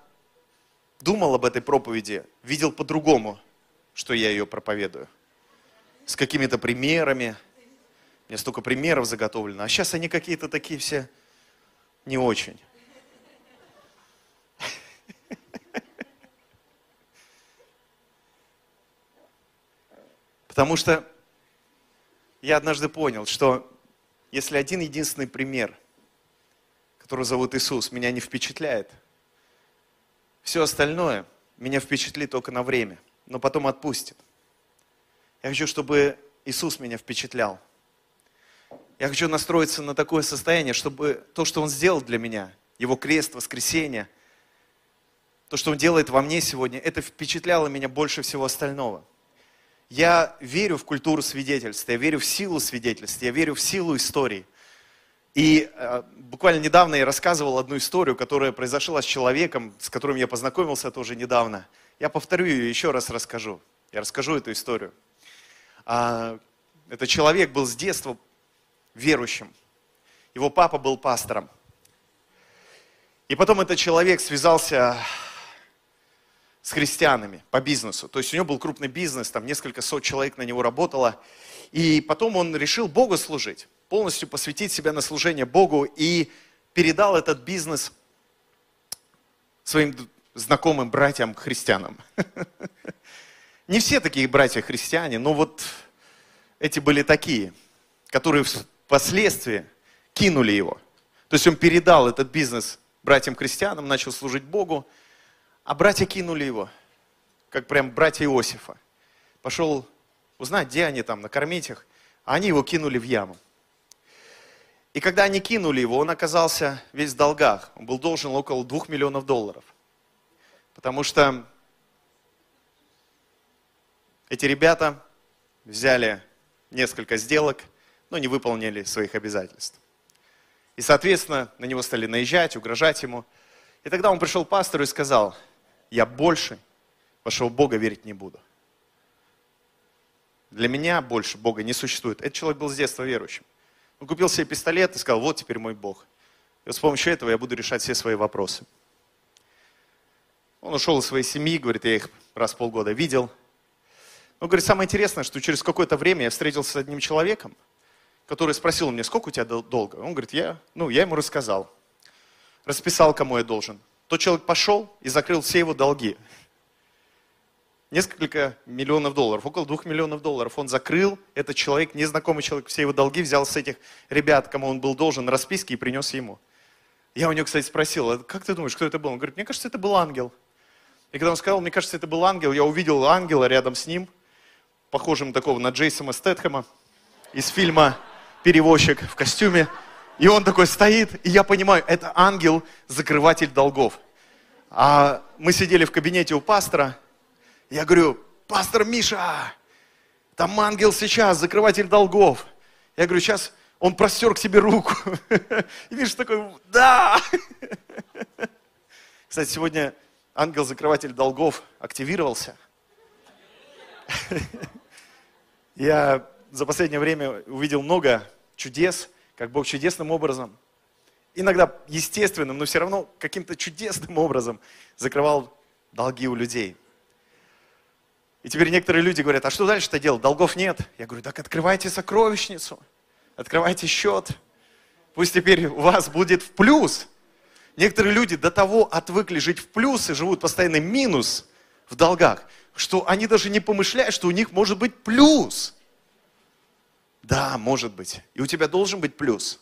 думал об этой проповеди, видел по-другому, что я ее проповедую. С какими-то примерами. Меня столько примеров заготовлено. А сейчас они какие-то такие все не очень. [laughs] Потому что я однажды понял, что если один единственный пример, который зовут Иисус, меня не впечатляет, все остальное меня впечатлит только на время, но потом отпустит. Я хочу, чтобы Иисус меня впечатлял. Я хочу настроиться на такое состояние, чтобы то, что Он сделал для меня, Его крест, воскресение, то, что Он делает во мне сегодня, это впечатляло меня больше всего остального. Я верю в культуру свидетельства, я верю в силу свидетельства, я верю в силу истории. И э, буквально недавно я рассказывал одну историю, которая произошла с человеком, с которым я познакомился тоже недавно. Я повторю ее, еще раз расскажу. Я расскажу эту историю. А, этот человек был с детства верующим. Его папа был пастором. И потом этот человек связался с христианами по бизнесу. То есть у него был крупный бизнес, там несколько сот человек на него работало. И потом он решил Богу служить, полностью посвятить себя на служение Богу и передал этот бизнес своим знакомым братьям-христианам. [laughs] Не все такие братья-христиане, но вот эти были такие, которые впоследствии кинули его. То есть он передал этот бизнес братьям-христианам, начал служить Богу, а братья кинули его, как прям братья Иосифа. Пошел узнать, где они там, накормить их, а они его кинули в яму. И когда они кинули его, он оказался весь в долгах. Он был должен около двух миллионов долларов. Потому что эти ребята взяли несколько сделок, но не выполнили своих обязательств. И, соответственно, на него стали наезжать, угрожать ему. И тогда он пришел к пастору и сказал, я больше вашего Бога верить не буду. Для меня больше Бога не существует. Этот человек был с детства верующим. Он купил себе пистолет и сказал, вот теперь мой Бог. И вот с помощью этого я буду решать все свои вопросы. Он ушел из своей семьи, говорит, я их раз в полгода видел. Но, говорит, самое интересное, что через какое-то время я встретился с одним человеком, который спросил меня, сколько у тебя дол- долга? Он говорит, я, ну, я ему рассказал. Расписал, кому я должен. Тот человек пошел и закрыл все его долги. Несколько миллионов долларов, около двух миллионов долларов. Он закрыл, этот человек, незнакомый человек, все его долги, взял с этих ребят, кому он был должен, расписки и принес ему. Я у него, кстати, спросил, «А как ты думаешь, кто это был? Он говорит, мне кажется, это был ангел. И когда он сказал, мне кажется, это был ангел, я увидел ангела рядом с ним, похожим такого на Джейсона Стэтхэма из фильма «Перевозчик» в костюме. И он такой стоит, и я понимаю, это ангел-закрыватель долгов. А мы сидели в кабинете у пастора, я говорю, пастор Миша, там ангел сейчас, закрыватель долгов. Я говорю, сейчас он простер к себе руку. [laughs] И Миша такой, да. [laughs] Кстати, сегодня ангел-закрыватель долгов активировался. [laughs] Я за последнее время увидел много чудес, как Бог чудесным образом, иногда естественным, но все равно каким-то чудесным образом закрывал долги у людей. И теперь некоторые люди говорят, а что дальше-то делать? Долгов нет. Я говорю, так открывайте сокровищницу, открывайте счет. Пусть теперь у вас будет в плюс. Некоторые люди до того отвыкли жить в плюс и живут постоянно минус в долгах, что они даже не помышляют, что у них может быть плюс. Да, может быть. И у тебя должен быть плюс.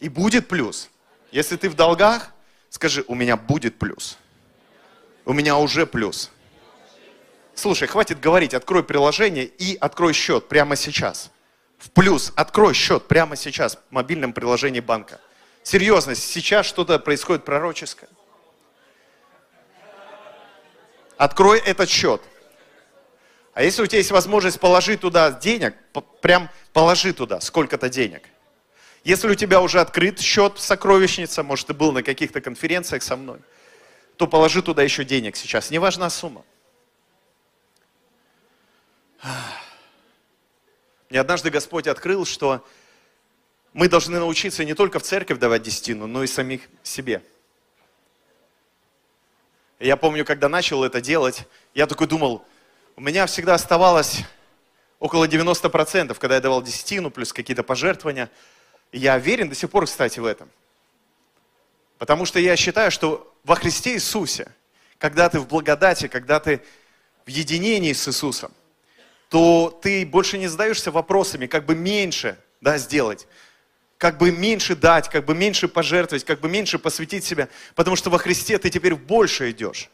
И будет плюс. Если ты в долгах, скажи, у меня будет плюс. У меня уже плюс. Слушай, хватит говорить, открой приложение и открой счет прямо сейчас. В плюс, открой счет прямо сейчас в мобильном приложении банка. Серьезно, сейчас что-то происходит пророческое. Открой этот счет. А если у тебя есть возможность положить туда денег, прям положи туда сколько-то денег. Если у тебя уже открыт счет сокровищница, может, ты был на каких-то конференциях со мной, то положи туда еще денег сейчас. Не важна сумма. Мне однажды Господь открыл, что мы должны научиться не только в церковь давать десятину, но и самих себе. Я помню, когда начал это делать, я такой думал, у меня всегда оставалось около 90%, когда я давал десятину, плюс какие-то пожертвования. Я уверен до сих пор, кстати, в этом. Потому что я считаю, что во Христе Иисусе, когда ты в благодати, когда ты в единении с Иисусом, то ты больше не задаешься вопросами, как бы меньше да, сделать, как бы меньше дать, как бы меньше пожертвовать, как бы меньше посвятить себя, потому что во Христе ты теперь в больше идешь.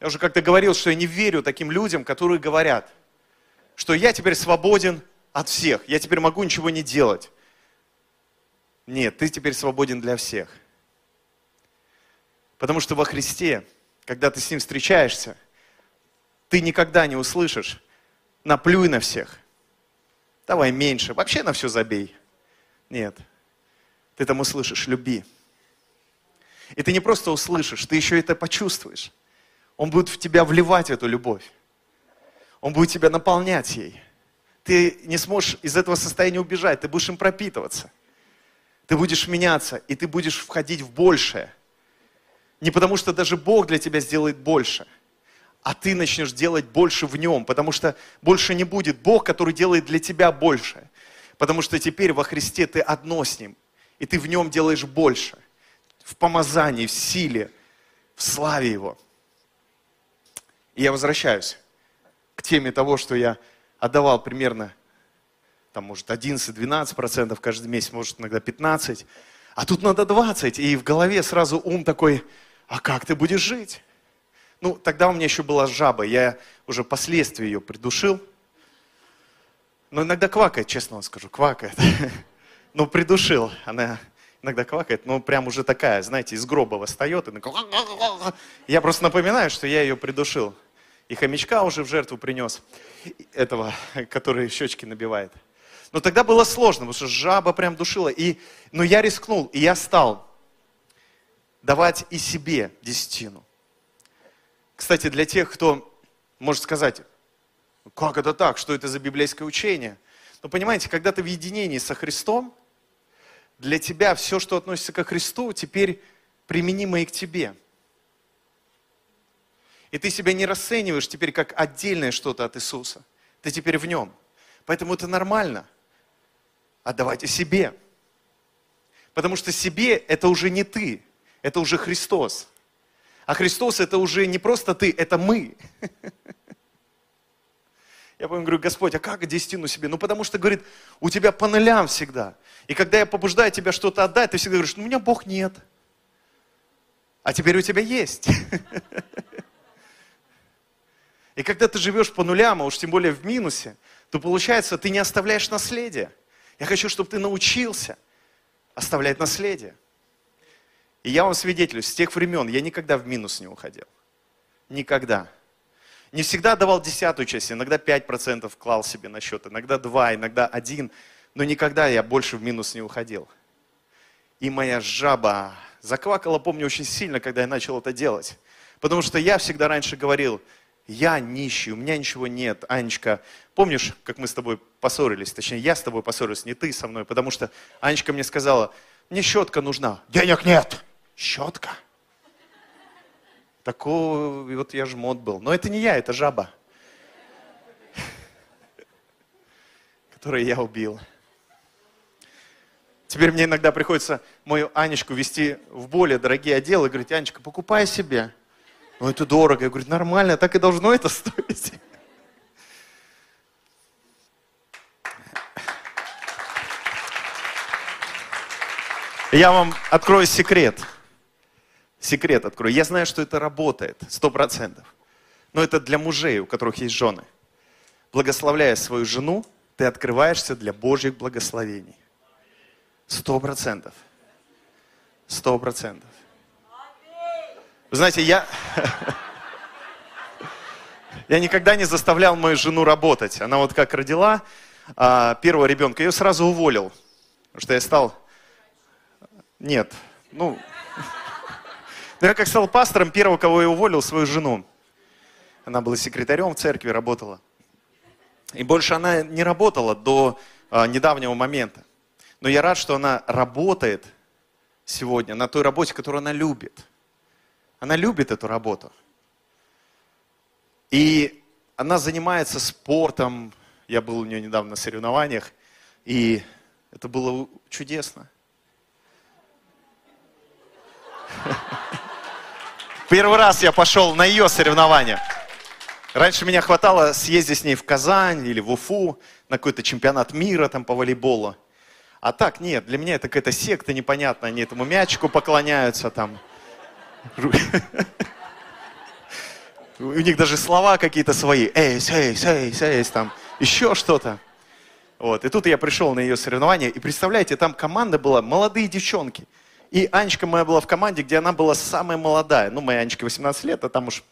Я уже как-то говорил, что я не верю таким людям, которые говорят, что я теперь свободен от всех, я теперь могу ничего не делать. Нет, ты теперь свободен для всех. Потому что во Христе, когда ты с Ним встречаешься, ты никогда не услышишь «наплюй на всех», «давай меньше», «вообще на все забей». Нет, ты там услышишь «люби». И ты не просто услышишь, ты еще это почувствуешь. Он будет в тебя вливать эту любовь. Он будет тебя наполнять ей. Ты не сможешь из этого состояния убежать, ты будешь им пропитываться. Ты будешь меняться, и ты будешь входить в большее. Не потому что даже Бог для тебя сделает больше, а ты начнешь делать больше в нем, потому что больше не будет Бог, который делает для тебя больше. Потому что теперь во Христе ты одно с Ним, и ты в нем делаешь больше. В помазании, в силе, в славе Его. И я возвращаюсь к теме того, что я отдавал примерно, там, может, 11-12% каждый месяц, может, иногда 15%. А тут надо 20, и в голове сразу ум такой, а как ты будешь жить? Ну, тогда у меня еще была жаба, я уже последствия ее придушил. Но иногда квакает, честно вам скажу, квакает. [laughs] Ну, придушил. Она иногда квакает, но прям уже такая, знаете, из гроба восстает. И. [laughs] Я просто напоминаю, что я ее придушил. И хомячка уже в жертву принес, этого, который щечки набивает. Но тогда было сложно, потому что жаба прям душила. И, но я рискнул, и я стал давать и себе десятину. Кстати, для тех, кто может сказать, как это так, что это за библейское учение? Но понимаете, когда ты в единении со Христом, для тебя все, что относится ко Христу, теперь применимо и к тебе. И ты себя не расцениваешь теперь как отдельное что-то от Иисуса. Ты теперь в нем. Поэтому это нормально. Отдавайте себе. Потому что себе это уже не ты, это уже Христос. А Христос это уже не просто ты, это мы. [laughs] Я помню, говорю, Господь, а как десятину себе? Ну, потому что, говорит, у тебя по нулям всегда. И когда я побуждаю тебя что-то отдать, ты всегда говоришь, ну, у меня Бог нет. А теперь у тебя есть. [laughs] И когда ты живешь по нулям, а уж тем более в минусе, то получается, ты не оставляешь наследие. Я хочу, чтобы ты научился оставлять наследие. И я вам свидетелю, с тех времен я никогда в минус не уходил. Никогда. Не всегда давал десятую часть, иногда 5% клал себе на счет, иногда 2, иногда 1, но никогда я больше в минус не уходил. И моя жаба заквакала, помню, очень сильно, когда я начал это делать. Потому что я всегда раньше говорил, я нищий, у меня ничего нет. Анечка, помнишь, как мы с тобой поссорились? Точнее, я с тобой поссорился, не ты со мной. Потому что Анечка мне сказала, мне щетка нужна. Денег нет. Щетка. Такого, вот я жмот был. Но это не я, это жаба, которую я убил. Теперь мне иногда приходится мою Анечку вести в более дорогие отделы и говорить, Анечка, покупай себе. Ну это дорого. Я говорю, нормально, так и должно это стоить. Я вам открою секрет. Секрет открою. Я знаю, что это работает, сто процентов. Но это для мужей, у которых есть жены. Благословляя свою жену, ты открываешься для Божьих благословений. Сто процентов. Сто процентов. Вы знаете, я... [laughs] Я никогда не заставлял мою жену работать. Она вот как родила а, первого ребенка, ее сразу уволил. Потому что я стал... Нет, ну... Но я как стал пастором, первого, кого я уволил, свою жену. Она была секретарем в церкви, работала. И больше она не работала до а, недавнего момента. Но я рад, что она работает сегодня на той работе, которую она любит. Она любит эту работу. И она занимается спортом. Я был у нее недавно на соревнованиях. И это было чудесно. [laughs] Первый раз я пошел на ее соревнования. Раньше меня хватало съездить с ней в Казань или в Уфу на какой-то чемпионат мира там по волейболу. А так нет, для меня это какая-то секта непонятная, они этому мячику поклоняются там. У них даже слова какие-то свои. Эйс, эйс, эйс, эйс, там еще что-то. Вот. И тут я пришел на ее соревнования, и представляете, там команда была молодые девчонки. И Анечка моя была в команде, где она была самая молодая. Ну, моя Анечка 18 лет, а там уж,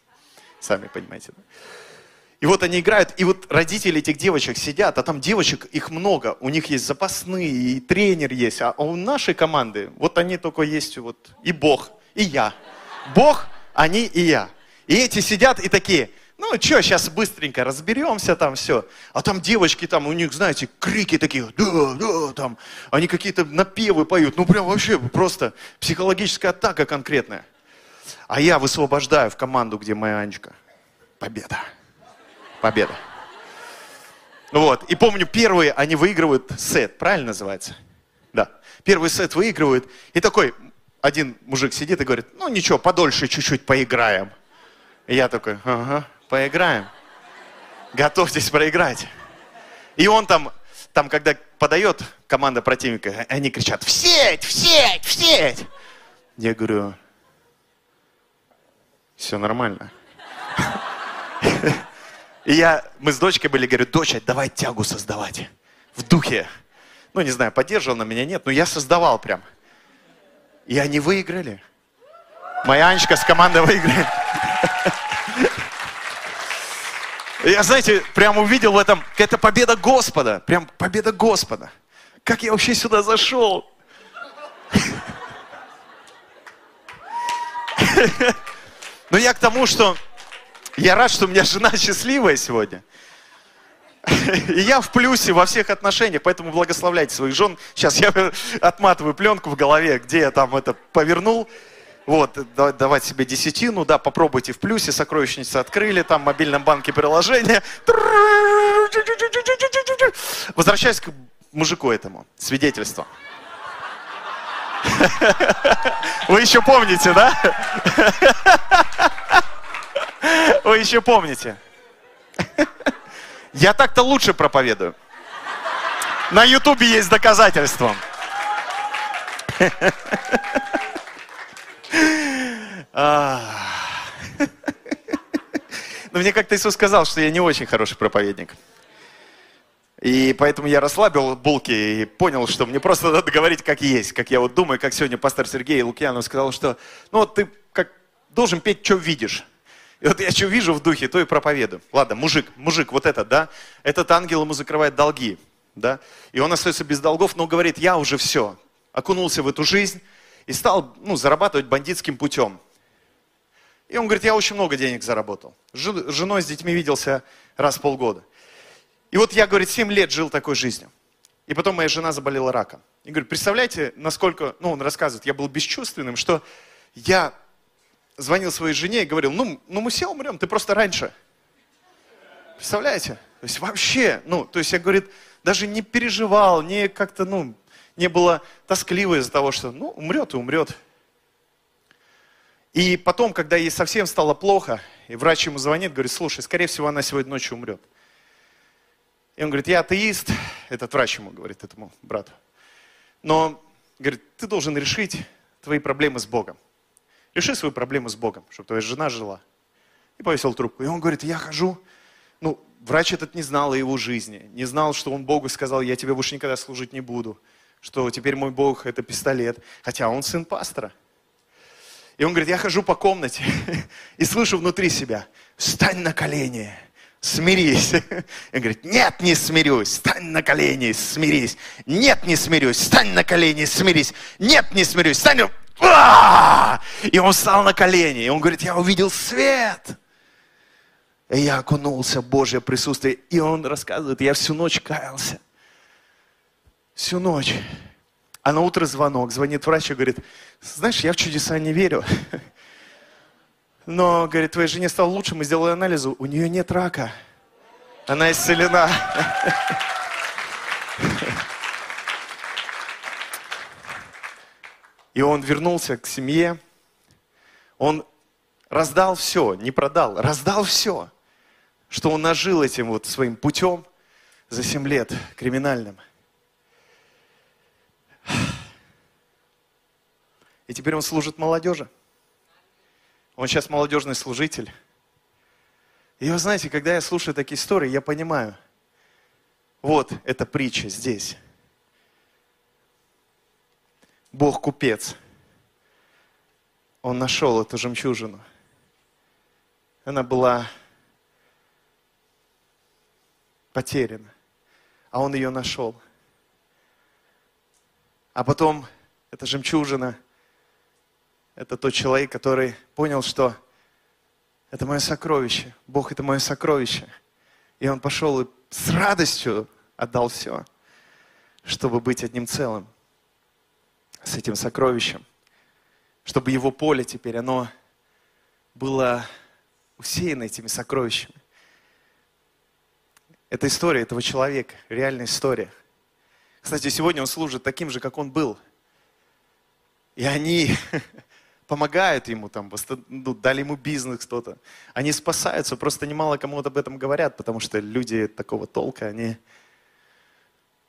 сами понимаете. Да? И вот они играют, и вот родители этих девочек сидят, а там девочек их много. У них есть запасные, и тренер есть. А у нашей команды, вот они только есть, вот и Бог, и я. Бог, они и я. И эти сидят и такие, ну что, сейчас быстренько разберемся там все. А там девочки, там у них, знаете, крики такие, да, да, там. Они какие-то напевы поют. Ну прям вообще просто психологическая атака конкретная. А я высвобождаю в команду, где моя Анечка. Победа. Победа. Вот. И помню, первые они выигрывают сет, правильно называется? Да. Первый сет выигрывают. И такой один мужик сидит и говорит, ну ничего, подольше чуть-чуть поиграем. И я такой, ага, поиграем. Готовьтесь проиграть. И он там, там, когда подает команда противника, они кричат, в сеть, в сеть, в сеть. Я говорю, все нормально. И я, мы с дочкой были, говорю, доча, давай тягу создавать. В духе. Ну, не знаю, поддерживал на меня, нет, но я создавал прям. И они выиграли. Моя Анечка с командой выиграли. Я, знаете, прям увидел в этом, это победа Господа. Прям победа Господа. Как я вообще сюда зашел? Но я к тому, что я рад, что у меня жена счастливая сегодня. И я в плюсе во всех отношениях, поэтому благословляйте своих жен. Сейчас я отматываю пленку в голове, где я там это повернул. Вот, да- давать себе десятину, да, попробуйте в плюсе, сокровищницу открыли, там в мобильном банке приложение. Возвращаясь к мужику этому, свидетельство. Вы еще помните, да? Вы еще помните. Я так-то лучше проповедую. На Ютубе есть доказательства. Но мне как-то Иисус сказал, что я не очень хороший проповедник. И поэтому я расслабил булки и понял, что мне просто надо говорить как есть, как я вот думаю, как сегодня пастор Сергей Лукьянов сказал, что ну вот ты как должен петь, что видишь. И вот я что вижу в духе, то и проповедую. Ладно, мужик, мужик, вот этот, да, этот ангел ему закрывает долги, да, и он остается без долгов, но говорит, я уже все, окунулся в эту жизнь и стал, ну, зарабатывать бандитским путем. И он говорит, я очень много денег заработал. Жен- с женой, с детьми виделся раз в полгода. И вот я, говорит, 7 лет жил такой жизнью. И потом моя жена заболела раком. И говорит, представляете, насколько, ну, он рассказывает, я был бесчувственным, что я звонил своей жене и говорил, ну, ну мы все умрем, ты просто раньше. Представляете? То есть вообще, ну, то есть я, говорит, даже не переживал, не как-то, ну, не было тоскливо из-за того, что, ну, умрет и умрет. И потом, когда ей совсем стало плохо, и врач ему звонит, говорит, слушай, скорее всего, она сегодня ночью умрет. И он говорит, я атеист, этот врач ему говорит, этому брату. Но, говорит, ты должен решить твои проблемы с Богом. Реши свою проблему с Богом, чтобы твоя жена жила. И повесил трубку. И он говорит, я хожу, ну, врач этот не знал о его жизни, не знал, что он Богу сказал, я тебе больше никогда служить не буду, что теперь мой Бог это пистолет, хотя он сын пастора. И он говорит, я хожу по комнате [laughs] и слышу внутри себя, встань на колени, смирись. [laughs] Он говорит, нет, не смирюсь, встань на колени, смирись. Нет, не смирюсь, встань на колени, смирись. Нет, не смирюсь, встань. А! И он встал на колени, и он говорит, я увидел свет. И я окунулся в Божье присутствие. И он рассказывает, я всю ночь каялся. Всю ночь. А на утро звонок. Звонит врач и говорит, знаешь, я в чудеса не верю. Но, говорит, твоей жене стало лучше, мы сделали анализы, у нее нет рака. Она исцелена. И он вернулся к семье. Он раздал все, не продал, раздал все, что он нажил этим вот своим путем за 7 лет криминальным. И теперь он служит молодежи. Он сейчас молодежный служитель. И вы знаете, когда я слушаю такие истории, я понимаю, вот эта притча здесь. Бог купец. Он нашел эту жемчужину. Она была потеряна, а он ее нашел. А потом эта жемчужина – это тот человек, который понял, что это мое сокровище. Бог – это мое сокровище. И он пошел и с радостью отдал все, чтобы быть одним целым с этим сокровищем. Чтобы его поле теперь, оно было усеяно этими сокровищами. Это история этого человека, реальная история. Кстати, сегодня он служит таким же, как он был. И они [laughs] помогают ему, там, ну, дали ему бизнес кто-то. Они спасаются, просто немало кому об этом говорят, потому что люди такого толка, они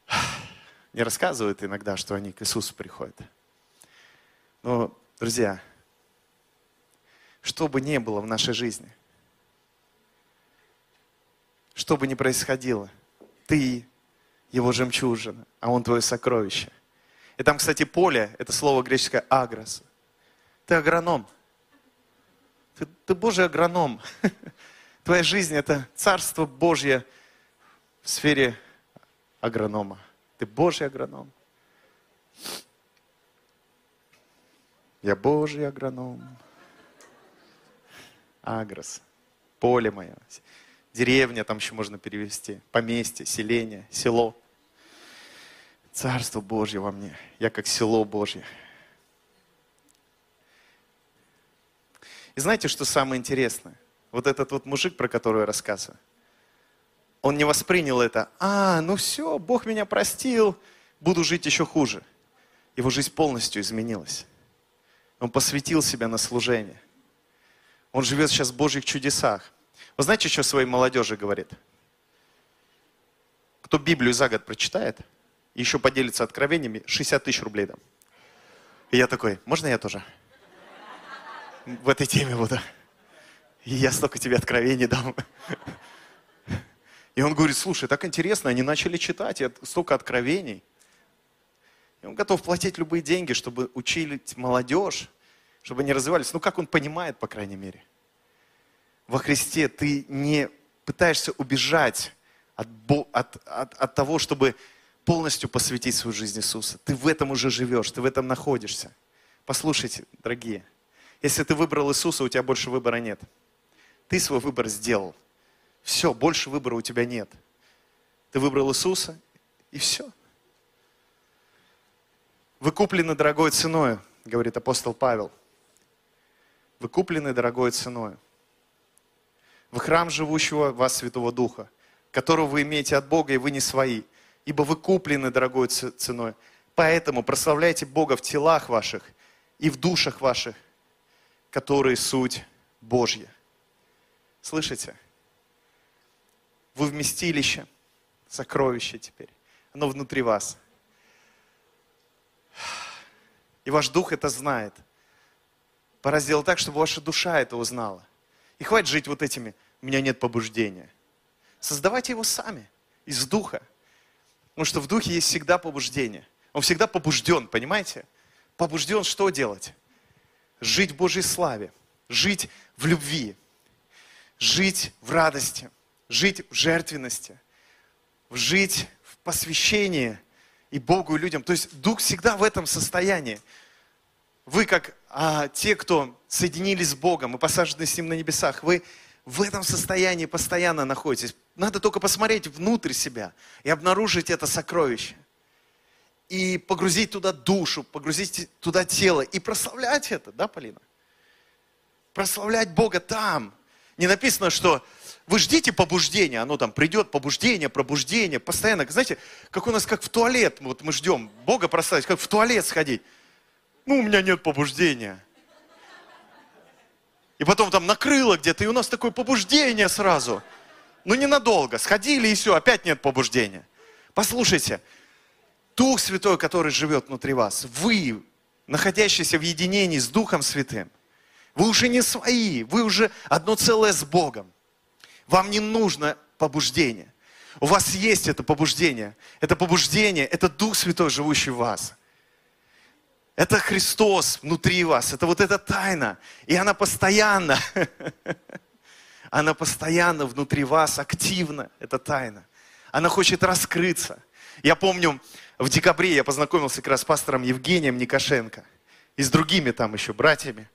[sighs] не рассказывают иногда, что они к Иисусу приходят. Но, друзья, что бы ни было в нашей жизни, что бы ни происходило, ты его жемчужина, а он твое сокровище. И там, кстати, поле, это слово греческое агрос. Ты агроном. Ты, ты Божий агроном. [laughs] Твоя жизнь – это царство Божье в сфере агронома. Ты Божий агроном. Я Божий агроном. Агрос. Поле мое. Деревня там еще можно перевести. Поместье, селение, село. Царство Божье во мне. Я как село Божье. И знаете, что самое интересное? Вот этот вот мужик, про которого я рассказываю, он не воспринял это. А, ну все, Бог меня простил, буду жить еще хуже. Его жизнь полностью изменилась. Он посвятил себя на служение. Он живет сейчас в Божьих чудесах. Вы знаете, что своей молодежи говорит? Кто Библию за год прочитает, еще поделится откровениями, 60 тысяч рублей дам. И я такой, можно я тоже? В этой теме буду. И я столько тебе откровений дам. И он говорит, слушай, так интересно, они начали читать, и столько откровений. И он готов платить любые деньги, чтобы учить молодежь, чтобы они развивались. Ну, как он понимает, по крайней мере. Во Христе ты не пытаешься убежать от, от, от, от того, чтобы полностью посвятить свою жизнь Иисусу. Ты в этом уже живешь, ты в этом находишься. Послушайте, дорогие, если ты выбрал Иисуса, у тебя больше выбора нет. Ты свой выбор сделал. Все, больше выбора у тебя нет. Ты выбрал Иисуса, и все. Вы куплены дорогой ценой, говорит апостол Павел. Вы куплены дорогой ценой. Вы храм живущего в вас Святого Духа, которого вы имеете от Бога, и вы не свои. Ибо вы куплены дорогой ценой. Поэтому прославляйте Бога в телах ваших и в душах ваших, которые суть Божья. Слышите? Вы вместилище, сокровище теперь. Оно внутри вас. И ваш дух это знает. Пора сделать так, чтобы ваша душа это узнала. И хватит жить вот этими, у меня нет побуждения. Создавайте его сами, из духа. Потому что в духе есть всегда побуждение. Он всегда побужден, понимаете? Побужден что делать? Жить в Божьей славе, жить в любви, жить в радости, жить в жертвенности, жить в посвящении и Богу, и людям. То есть Дух всегда в этом состоянии. Вы как а, те, кто соединились с Богом и посажены с Ним на небесах, вы в этом состоянии постоянно находитесь. Надо только посмотреть внутрь себя и обнаружить это сокровище. И погрузить туда душу, погрузить туда тело и прославлять это, да, Полина? Прославлять Бога там. Не написано, что вы ждите побуждения, оно там придет, побуждение, пробуждение, постоянно. Знаете, как у нас, как в туалет, вот мы ждем Бога прославить, как в туалет сходить. Ну, у меня нет побуждения. И потом там накрыло где-то, и у нас такое побуждение сразу. Ну, ненадолго. Сходили, и все, опять нет побуждения. Послушайте, Дух Святой, который живет внутри вас, вы, находящиеся в единении с Духом Святым, вы уже не свои, вы уже одно целое с Богом. Вам не нужно побуждение. У вас есть это побуждение. Это побуждение, это Дух Святой, живущий в вас. Это Христос внутри вас, это вот эта тайна. И она постоянно, [laughs] она постоянно внутри вас активна, эта тайна. Она хочет раскрыться. Я помню, в декабре я познакомился как раз с пастором Евгением Никошенко и с другими там еще братьями.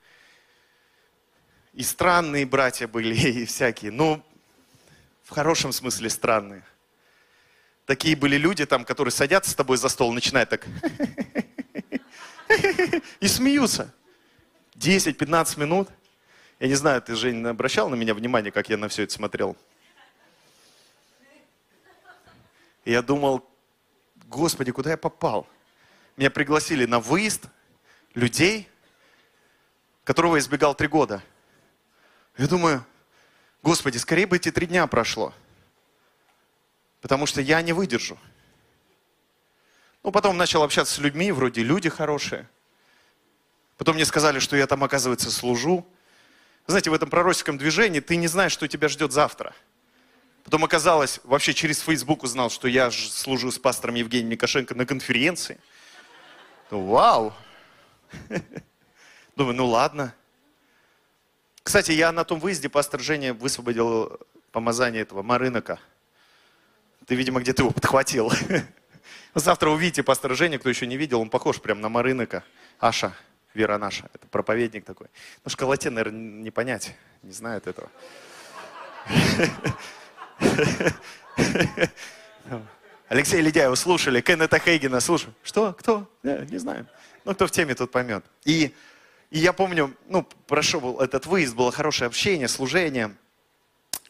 И странные братья были, [laughs] и всякие. Ну, в хорошем смысле странные. Такие были люди там, которые садятся с тобой за стол, начинают так [laughs] [laughs] и смеются. 10-15 минут. Я не знаю, ты, Жень, обращал на меня внимание, как я на все это смотрел? Я думал, Господи, куда я попал? Меня пригласили на выезд людей, которого я избегал три года. Я думаю, Господи, скорее бы эти три дня прошло. Потому что я не выдержу. Ну, потом начал общаться с людьми, вроде люди хорошие. Потом мне сказали, что я там, оказывается, служу. Знаете, в этом пророческом движении ты не знаешь, что тебя ждет завтра. Потом оказалось, вообще через Facebook узнал, что я служу с пастором Евгением Никошенко на конференции. Ну, Вау! [laughs] Думаю, ну ладно. Кстати, я на том выезде, пастор Женя высвободил помазание этого Марынока. Ты, видимо, где-то его подхватил. [laughs] Завтра увидите пастора Женя, кто еще не видел, он похож прям на Марынока. Аша, Вера наша, это проповедник такой. Ну, школоте, наверное, не понять, не знают этого. Алексей Ледяева слушали, Кеннета Хейгена слушали. Что? Кто? Не, не знаю. Ну, кто в теме, тот поймет. И, и я помню, ну, прошел этот выезд, было хорошее общение, служение.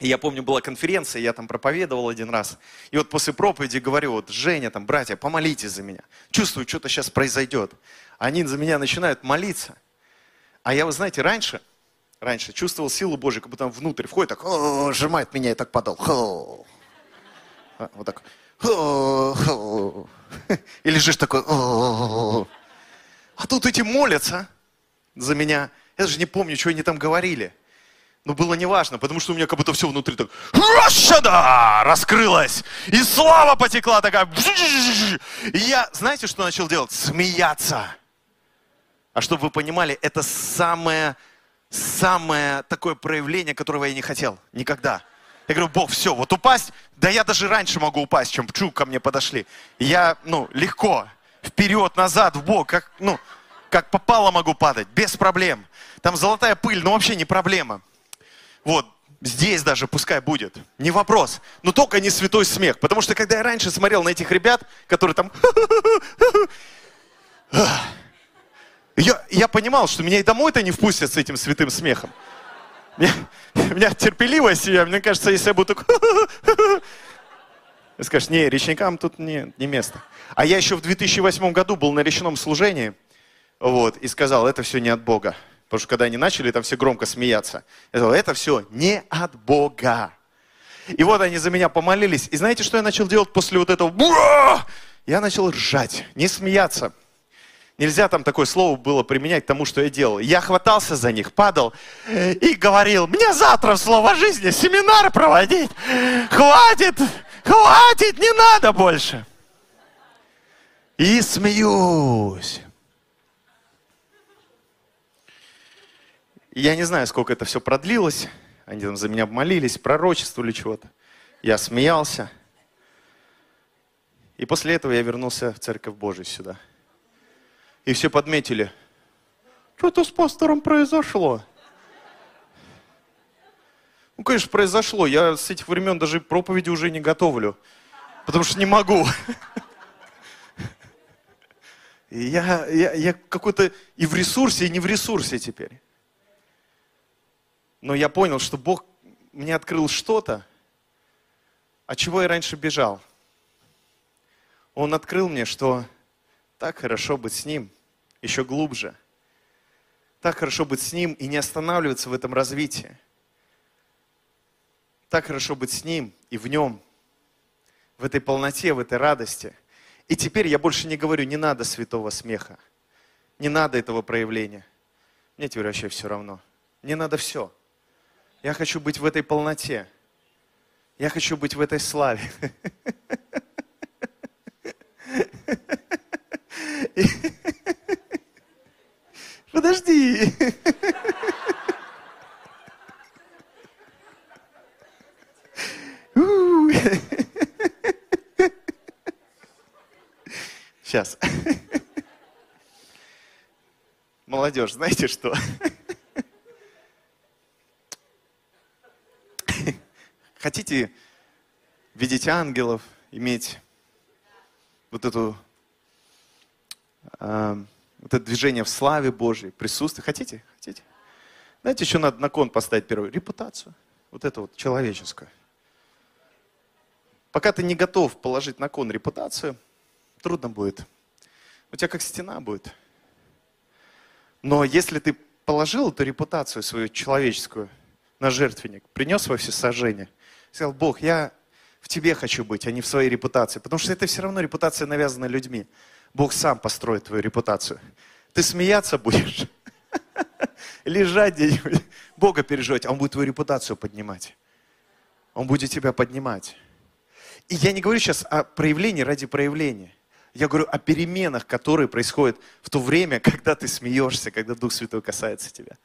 Я помню, была конференция, я там проповедовал один раз. И вот после проповеди говорю, вот, Женя, там, братья, помолитесь за меня. Чувствую, что-то сейчас произойдет. Они за меня начинают молиться. А я, вы знаете, раньше, раньше чувствовал силу Божию, как будто там внутрь входит, так, «О, сжимает меня и так падал. Хо». А, Вот так. «Хо, хо». И лежишь такой. «О». А тут эти молятся за меня. Я даже не помню, что они там говорили. Но было неважно, потому что у меня как будто все внутри так «Рашада!» раскрылось. И слава потекла такая. И я, знаете, что начал делать? Смеяться. А чтобы вы понимали, это самое, самое такое проявление, которого я не хотел. Никогда. Я говорю, Бог, все, вот упасть, да я даже раньше могу упасть, чем чу ко мне подошли. Я, ну, легко, вперед, назад, в бок, как, ну, как попало могу падать, без проблем. Там золотая пыль, ну вообще не проблема. Вот, здесь даже пускай будет, не вопрос. Но только не святой смех. Потому что когда я раньше смотрел на этих ребят, которые там... [laughs] Я, я понимал, что меня и домой-то не впустят с этим святым смехом. [laughs] Меня- меня терпеливость, и мне кажется, если я буду так... [laughs] Скажешь, не, речникам тут не, не место. А я еще в 2008 году был на речном служении, вот, и сказал, это все не от Бога. Потому что когда они начали там все громко смеяться, я сказал, это все не от Бога. И вот они за меня помолились. И знаете, что я начал делать после вот этого? «Буа!» Я начал ржать, не смеяться. Нельзя там такое слово было применять к тому, что я делал. Я хватался за них, падал и говорил, мне завтра в слово жизни семинары проводить. Хватит, хватит, не надо больше. И смеюсь. Я не знаю, сколько это все продлилось. Они там за меня молились, пророчествовали чего-то. Я смеялся. И после этого я вернулся в Церковь Божию сюда. И все подметили, что-то с пастором произошло. Ну, конечно, произошло. Я с этих времен даже проповеди уже не готовлю. Потому что не могу. И я, я, я какой-то и в ресурсе, и не в ресурсе теперь. Но я понял, что Бог мне открыл что-то, от чего я раньше бежал. Он открыл мне, что так хорошо быть с Ним, еще глубже. Так хорошо быть с Ним и не останавливаться в этом развитии. Так хорошо быть с Ним и в Нем, в этой полноте, в этой радости. И теперь я больше не говорю, не надо святого смеха, не надо этого проявления. Мне теперь вообще все равно. Мне надо все. Я хочу быть в этой полноте. Я хочу быть в этой славе. Подожди. Сейчас. Молодежь, знаете что? Хотите видеть ангелов, иметь вот эту а, вот это движение в славе Божьей, присутствие. Хотите? Хотите? Знаете, что надо на кон поставить первую? Репутацию. Вот это вот человеческую. Пока ты не готов положить на кон репутацию, трудно будет. У тебя как стена будет. Но если ты положил эту репутацию свою человеческую на жертвенник, принес во все сожжение, сказал, Бог, я в тебе хочу быть, а не в своей репутации. Потому что это все равно репутация навязана людьми. Бог сам построит твою репутацию. Ты смеяться будешь, [laughs] лежать где-нибудь, Бога переживать, а Он будет твою репутацию поднимать. Он будет тебя поднимать. И я не говорю сейчас о проявлении ради проявления. Я говорю о переменах, которые происходят в то время, [laughs] когда ты смеешься, когда Дух Святой касается тебя.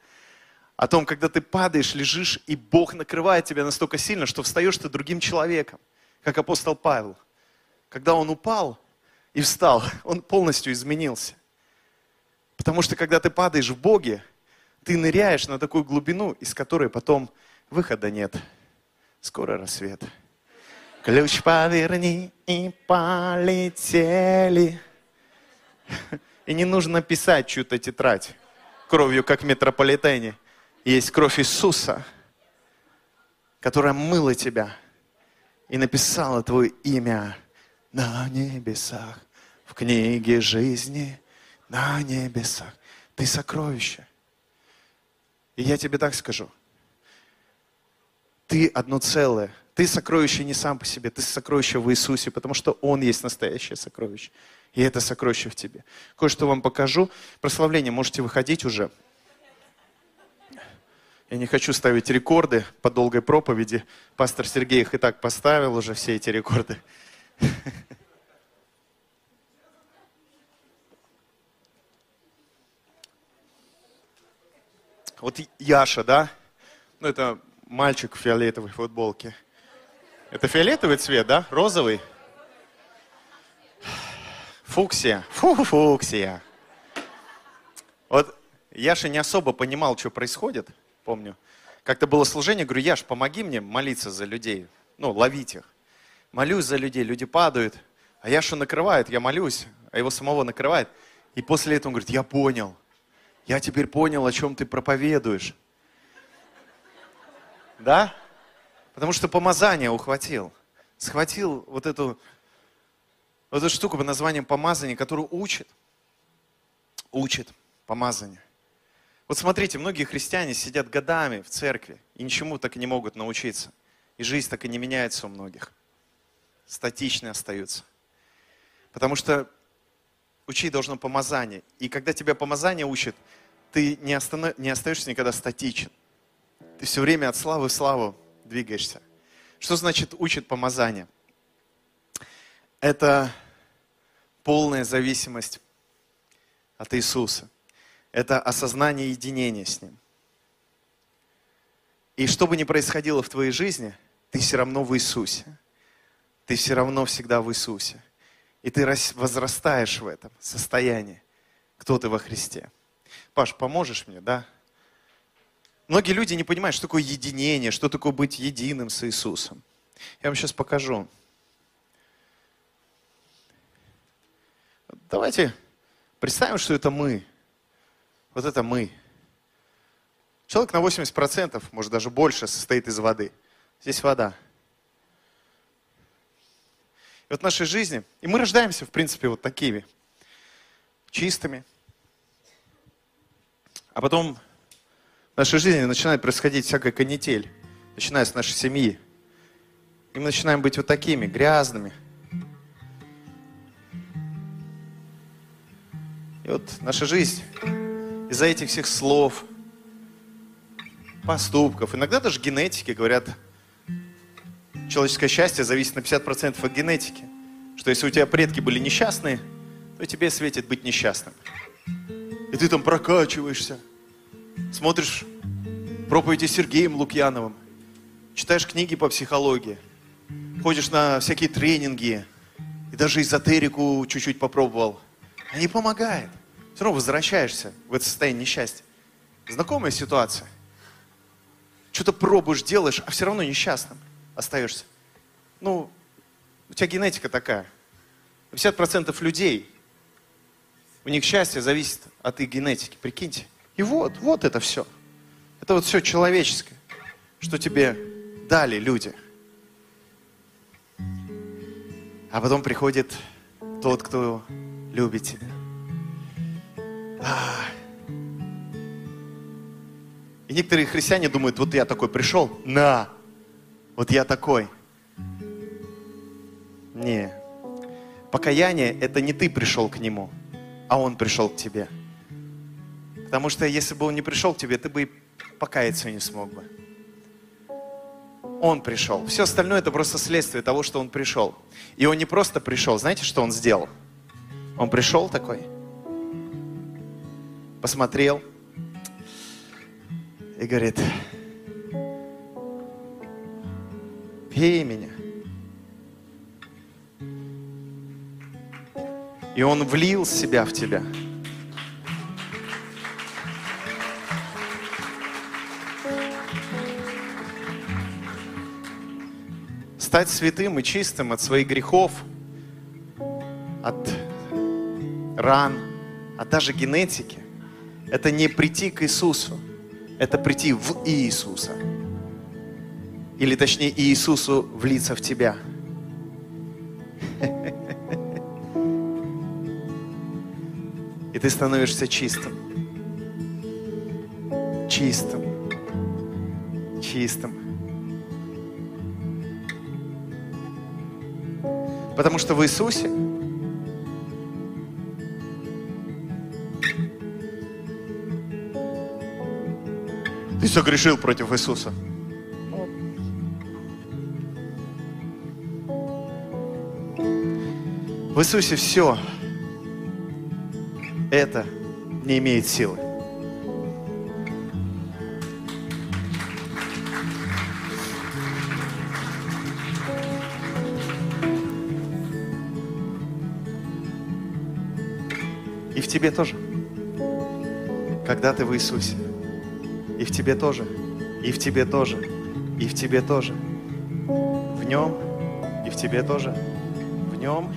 О том, когда ты падаешь, лежишь, и Бог накрывает тебя настолько сильно, что встаешь ты другим человеком, как апостол Павел. Когда он упал и встал, [laughs] он полностью изменился. Потому что когда ты падаешь в Боге, ты ныряешь на такую глубину, из которой потом выхода нет. Скоро рассвет. Ключ поверни и полетели. [laughs] И не нужно писать чью-то тетрадь кровью, как в метрополитене. Есть кровь Иисуса, которая мыла тебя и написала твое имя на небесах, в книге жизни на небесах. Ты сокровище. И я тебе так скажу. Ты одно целое. Ты сокровище не сам по себе, ты сокровище в Иисусе, потому что Он есть настоящее сокровище. И это сокровище в тебе. Кое-что вам покажу. Прославление можете выходить уже. Я не хочу ставить рекорды по долгой проповеди. Пастор Сергей их и так поставил уже, все эти рекорды. [laughs] Вот Яша, да? Ну, это мальчик в фиолетовой футболке. Это фиолетовый цвет, да? Розовый? Фуксия. Фу, фуксия. Вот Яша не особо понимал, что происходит, помню. Как-то было служение, говорю, Яш, помоги мне молиться за людей. Ну, ловить их. Молюсь за людей, люди падают. А Яшу накрывает, я молюсь, а его самого накрывает. И после этого он говорит, я понял. Я теперь понял, о чем ты проповедуешь. Да? Потому что помазание ухватил. Схватил вот эту, вот эту штуку под названием помазание, которую учит. Учит помазание. Вот смотрите, многие христиане сидят годами в церкви и ничему так и не могут научиться. И жизнь так и не меняется у многих. Статичны остаются. Потому что учить должно помазание. И когда тебя помазание учит, ты не, останов... не остаешься никогда статичен. Ты все время от славы в славу двигаешься. Что значит учит помазание? Это полная зависимость от Иисуса. Это осознание единения с Ним. И что бы ни происходило в твоей жизни, ты все равно в Иисусе. Ты все равно всегда в Иисусе. И ты возрастаешь в этом состоянии, кто ты во Христе. Паш, поможешь мне, да? Многие люди не понимают, что такое единение, что такое быть единым с Иисусом. Я вам сейчас покажу. Давайте представим, что это мы. Вот это мы. Человек на 80%, может даже больше, состоит из воды. Здесь вода. И вот в нашей жизни, и мы рождаемся, в принципе, вот такими, чистыми. А потом в нашей жизни начинает происходить всякая канитель, начиная с нашей семьи. И мы начинаем быть вот такими, грязными. И вот наша жизнь из-за этих всех слов, поступков, иногда даже генетики говорят, человеческое счастье зависит на 50% от генетики. Что если у тебя предки были несчастные, то тебе светит быть несчастным. И ты там прокачиваешься, смотришь проповеди Сергеем Лукьяновым, читаешь книги по психологии, ходишь на всякие тренинги, и даже эзотерику чуть-чуть попробовал. А не помогает. Все равно возвращаешься в это состояние несчастья. Знакомая ситуация. Что-то пробуешь, делаешь, а все равно несчастным остаешься. Ну, у тебя генетика такая. 50% людей, у них счастье зависит от их генетики, прикиньте. И вот, вот это все. Это вот все человеческое, что тебе дали люди. А потом приходит тот, кто любит тебя. И некоторые христиане думают, вот я такой пришел, на, вот я такой. Не. Покаяние – это не ты пришел к нему, а он пришел к тебе. Потому что если бы он не пришел к тебе, ты бы и покаяться не смог бы. Он пришел. Все остальное это просто следствие того, что он пришел. И он не просто пришел. Знаете, что он сделал? Он пришел такой, посмотрел и говорит, пей меня. И он влил себя в тебя. Стать святым и чистым от своих грехов, от ран, от даже генетики, это не прийти к Иисусу, это прийти в Иисуса. Или точнее Иисусу влиться в тебя. [laughs] И ты становишься чистым. Чистым. Чистым. Потому что в Иисусе согрешил против Иисуса. В Иисусе все это не имеет силы. И в тебе тоже. Когда ты в Иисусе. В тебе тоже. И в тебе тоже. И в тебе тоже. В нем. И в тебе тоже. В нем.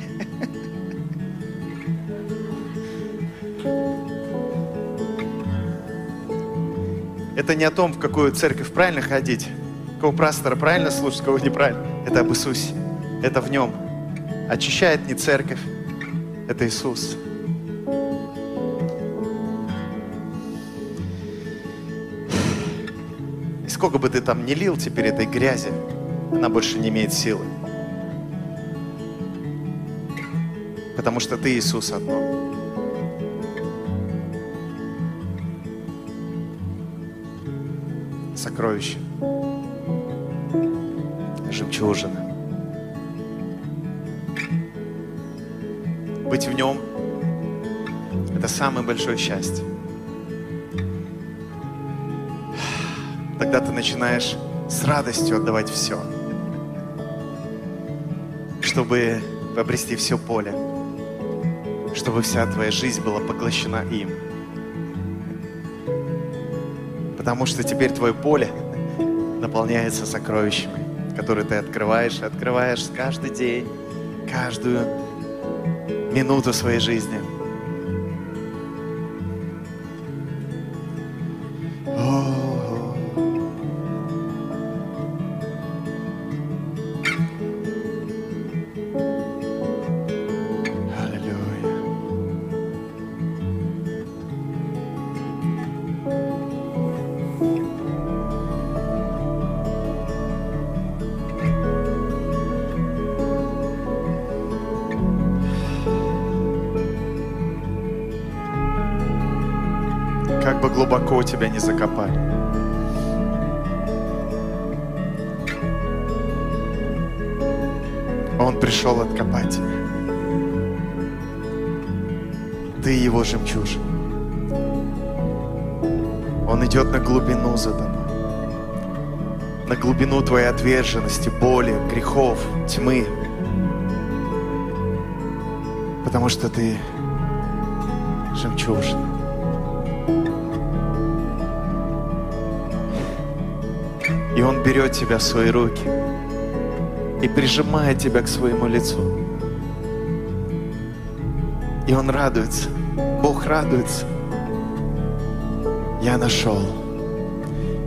Это не о том, в какую церковь правильно ходить, какого пастора правильно слушать, кого неправильно. Это об Иисусе. Это в нем. Очищает не церковь, это Иисус. Сколько бы ты там не лил теперь этой грязи, она больше не имеет силы. Потому что ты Иисус одно. Сокровище. Жемчужина. Быть в нем – это самое большое счастье. Начинаешь с радостью отдавать все, чтобы обрести все поле, чтобы вся твоя жизнь была поглощена им. Потому что теперь твое поле наполняется сокровищами, которые ты открываешь и открываешь каждый день, каждую минуту своей жизни. Как бы глубоко тебя не закопали. Он пришел откопать тебя. Ты его жемчужина. Он идет на глубину за тобой. На глубину твоей отверженности, боли, грехов, тьмы. Потому что ты жемчужина. И Он берет тебя в свои руки и прижимает тебя к своему лицу. И Он радуется. Бог радуется. Я нашел.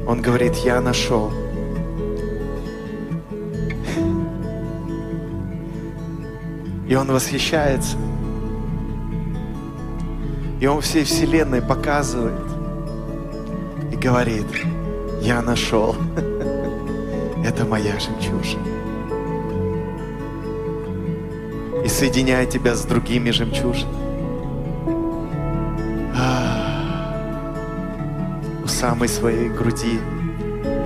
Он говорит, я нашел. И он восхищается. И он всей вселенной показывает и говорит, я нашел. Это моя жемчужина. И соединяет тебя с другими жемчужинами. А, У самой своей груди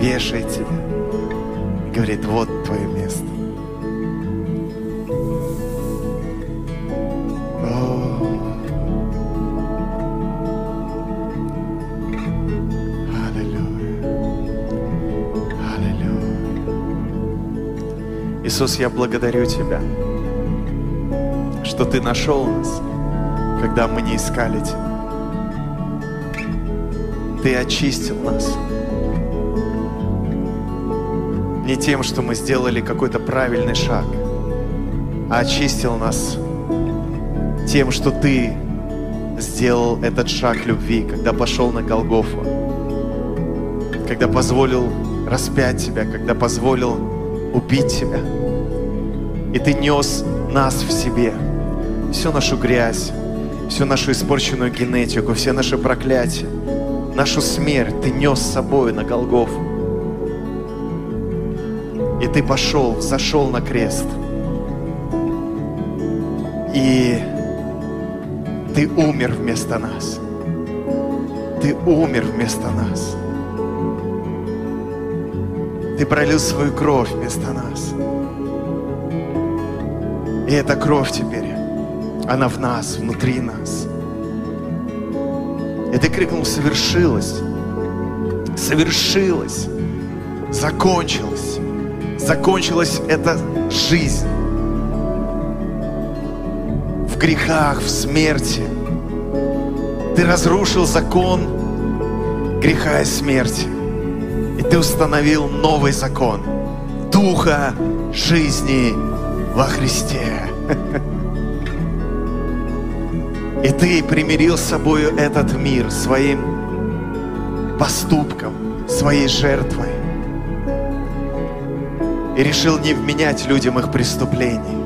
вешает тебя. Говорит, вот твое место. Иисус, я благодарю Тебя, что Ты нашел нас, когда мы не искали Тебя. Ты очистил нас. Не тем, что мы сделали какой-то правильный шаг, а очистил нас тем, что Ты сделал этот шаг любви, когда пошел на Голгофу, когда позволил распять Тебя, когда позволил убить Тебя. И Ты нес нас в себе, всю нашу грязь, всю нашу испорченную генетику, все наши проклятия, нашу смерть Ты нес с собой на Голгофу. И Ты пошел, зашел на крест. И Ты умер вместо нас. Ты умер вместо нас. Ты пролил свою кровь вместо нас. И эта кровь теперь, она в нас, внутри нас. И ты крикнул, совершилось, совершилось, закончилось, закончилась эта жизнь в грехах, в смерти. Ты разрушил закон греха и смерти. И ты установил новый закон Духа жизни во Христе. И ты примирил с собою этот мир своим поступком, своей жертвой. И решил не вменять людям их преступлений.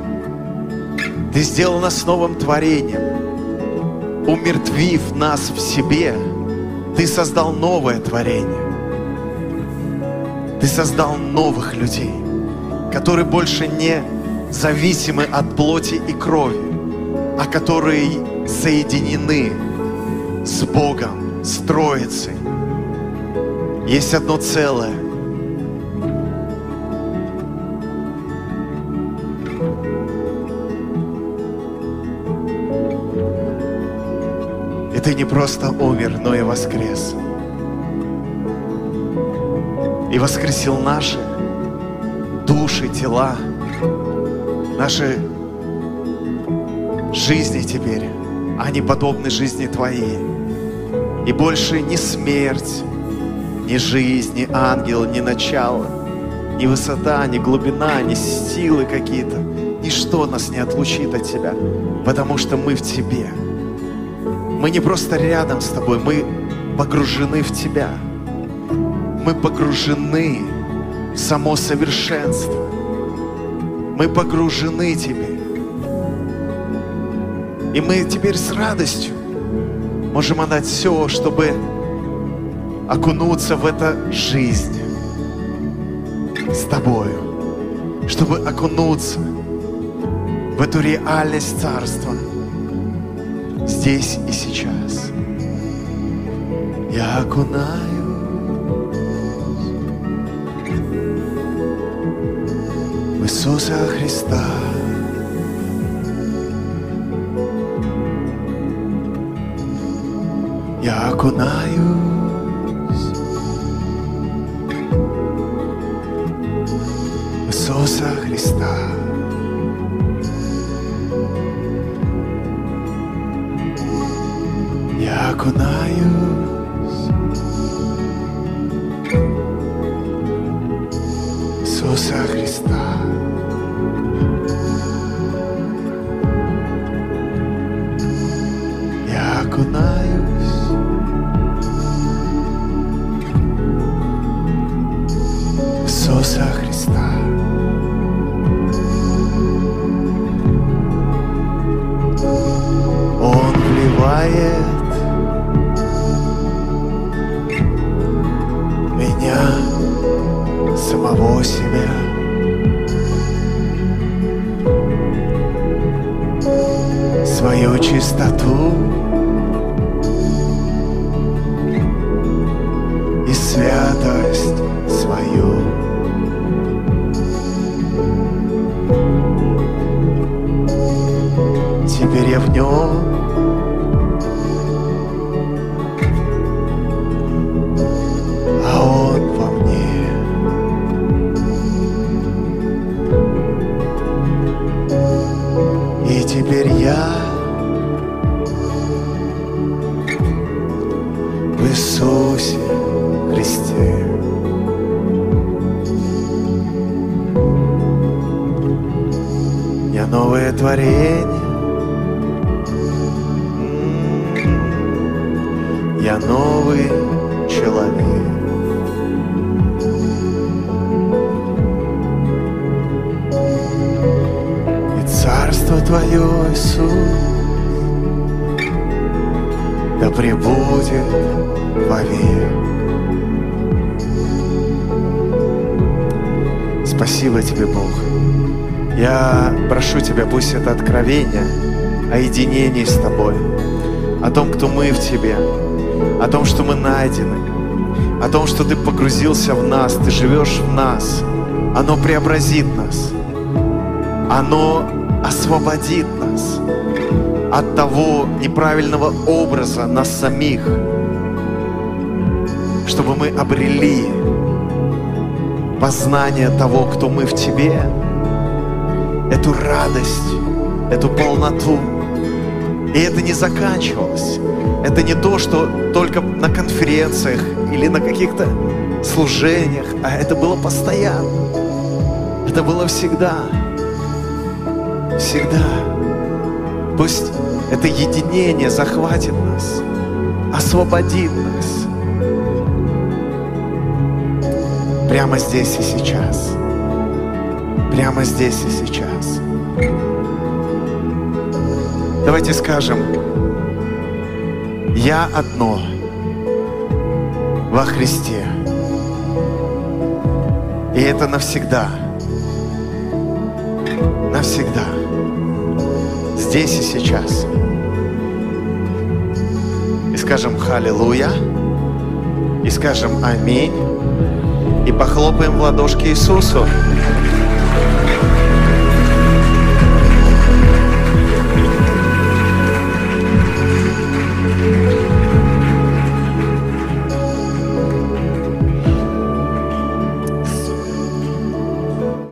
Ты сделал нас новым творением. Умертвив нас в себе, ты создал новое творение. Ты создал новых людей, которые больше не зависимы от плоти и крови, а которые соединены с Богом, с Троицей. Есть одно целое. И ты не просто умер, но и воскрес. И воскресил наши души, тела, наши жизни теперь, они подобны жизни Твоей. И больше ни смерть, ни жизнь, ни ангел, ни начало, ни высота, ни глубина, ни силы какие-то, ничто нас не отлучит от Тебя, потому что мы в Тебе. Мы не просто рядом с Тобой, мы погружены в Тебя. Мы погружены в само совершенство. Мы погружены Тебе. И мы теперь с радостью можем отдать все, чтобы окунуться в эту жизнь с Тобою, чтобы окунуться в эту реальность Царства здесь и сейчас. Я окунаю Иисуса Христа. Я окунаюсь в Иисуса Христа. Я окунаюсь самого себя. Свою чистоту откровение о единении с Тобой, о том, кто мы в Тебе, о том, что мы найдены, о том, что Ты погрузился в нас, Ты живешь в нас, оно преобразит нас, оно освободит нас от того неправильного образа нас самих, чтобы мы обрели познание того, кто мы в Тебе, эту радость, эту полноту. И это не заканчивалось. Это не то, что только на конференциях или на каких-то служениях, а это было постоянно. Это было всегда. Всегда. Пусть это единение захватит нас, освободит нас. Прямо здесь и сейчас. Прямо здесь и сейчас. Давайте скажем, я одно во Христе. И это навсегда. Навсегда. Здесь и сейчас. И скажем «Халилуя», и скажем «Аминь», и похлопаем в ладошки Иисусу.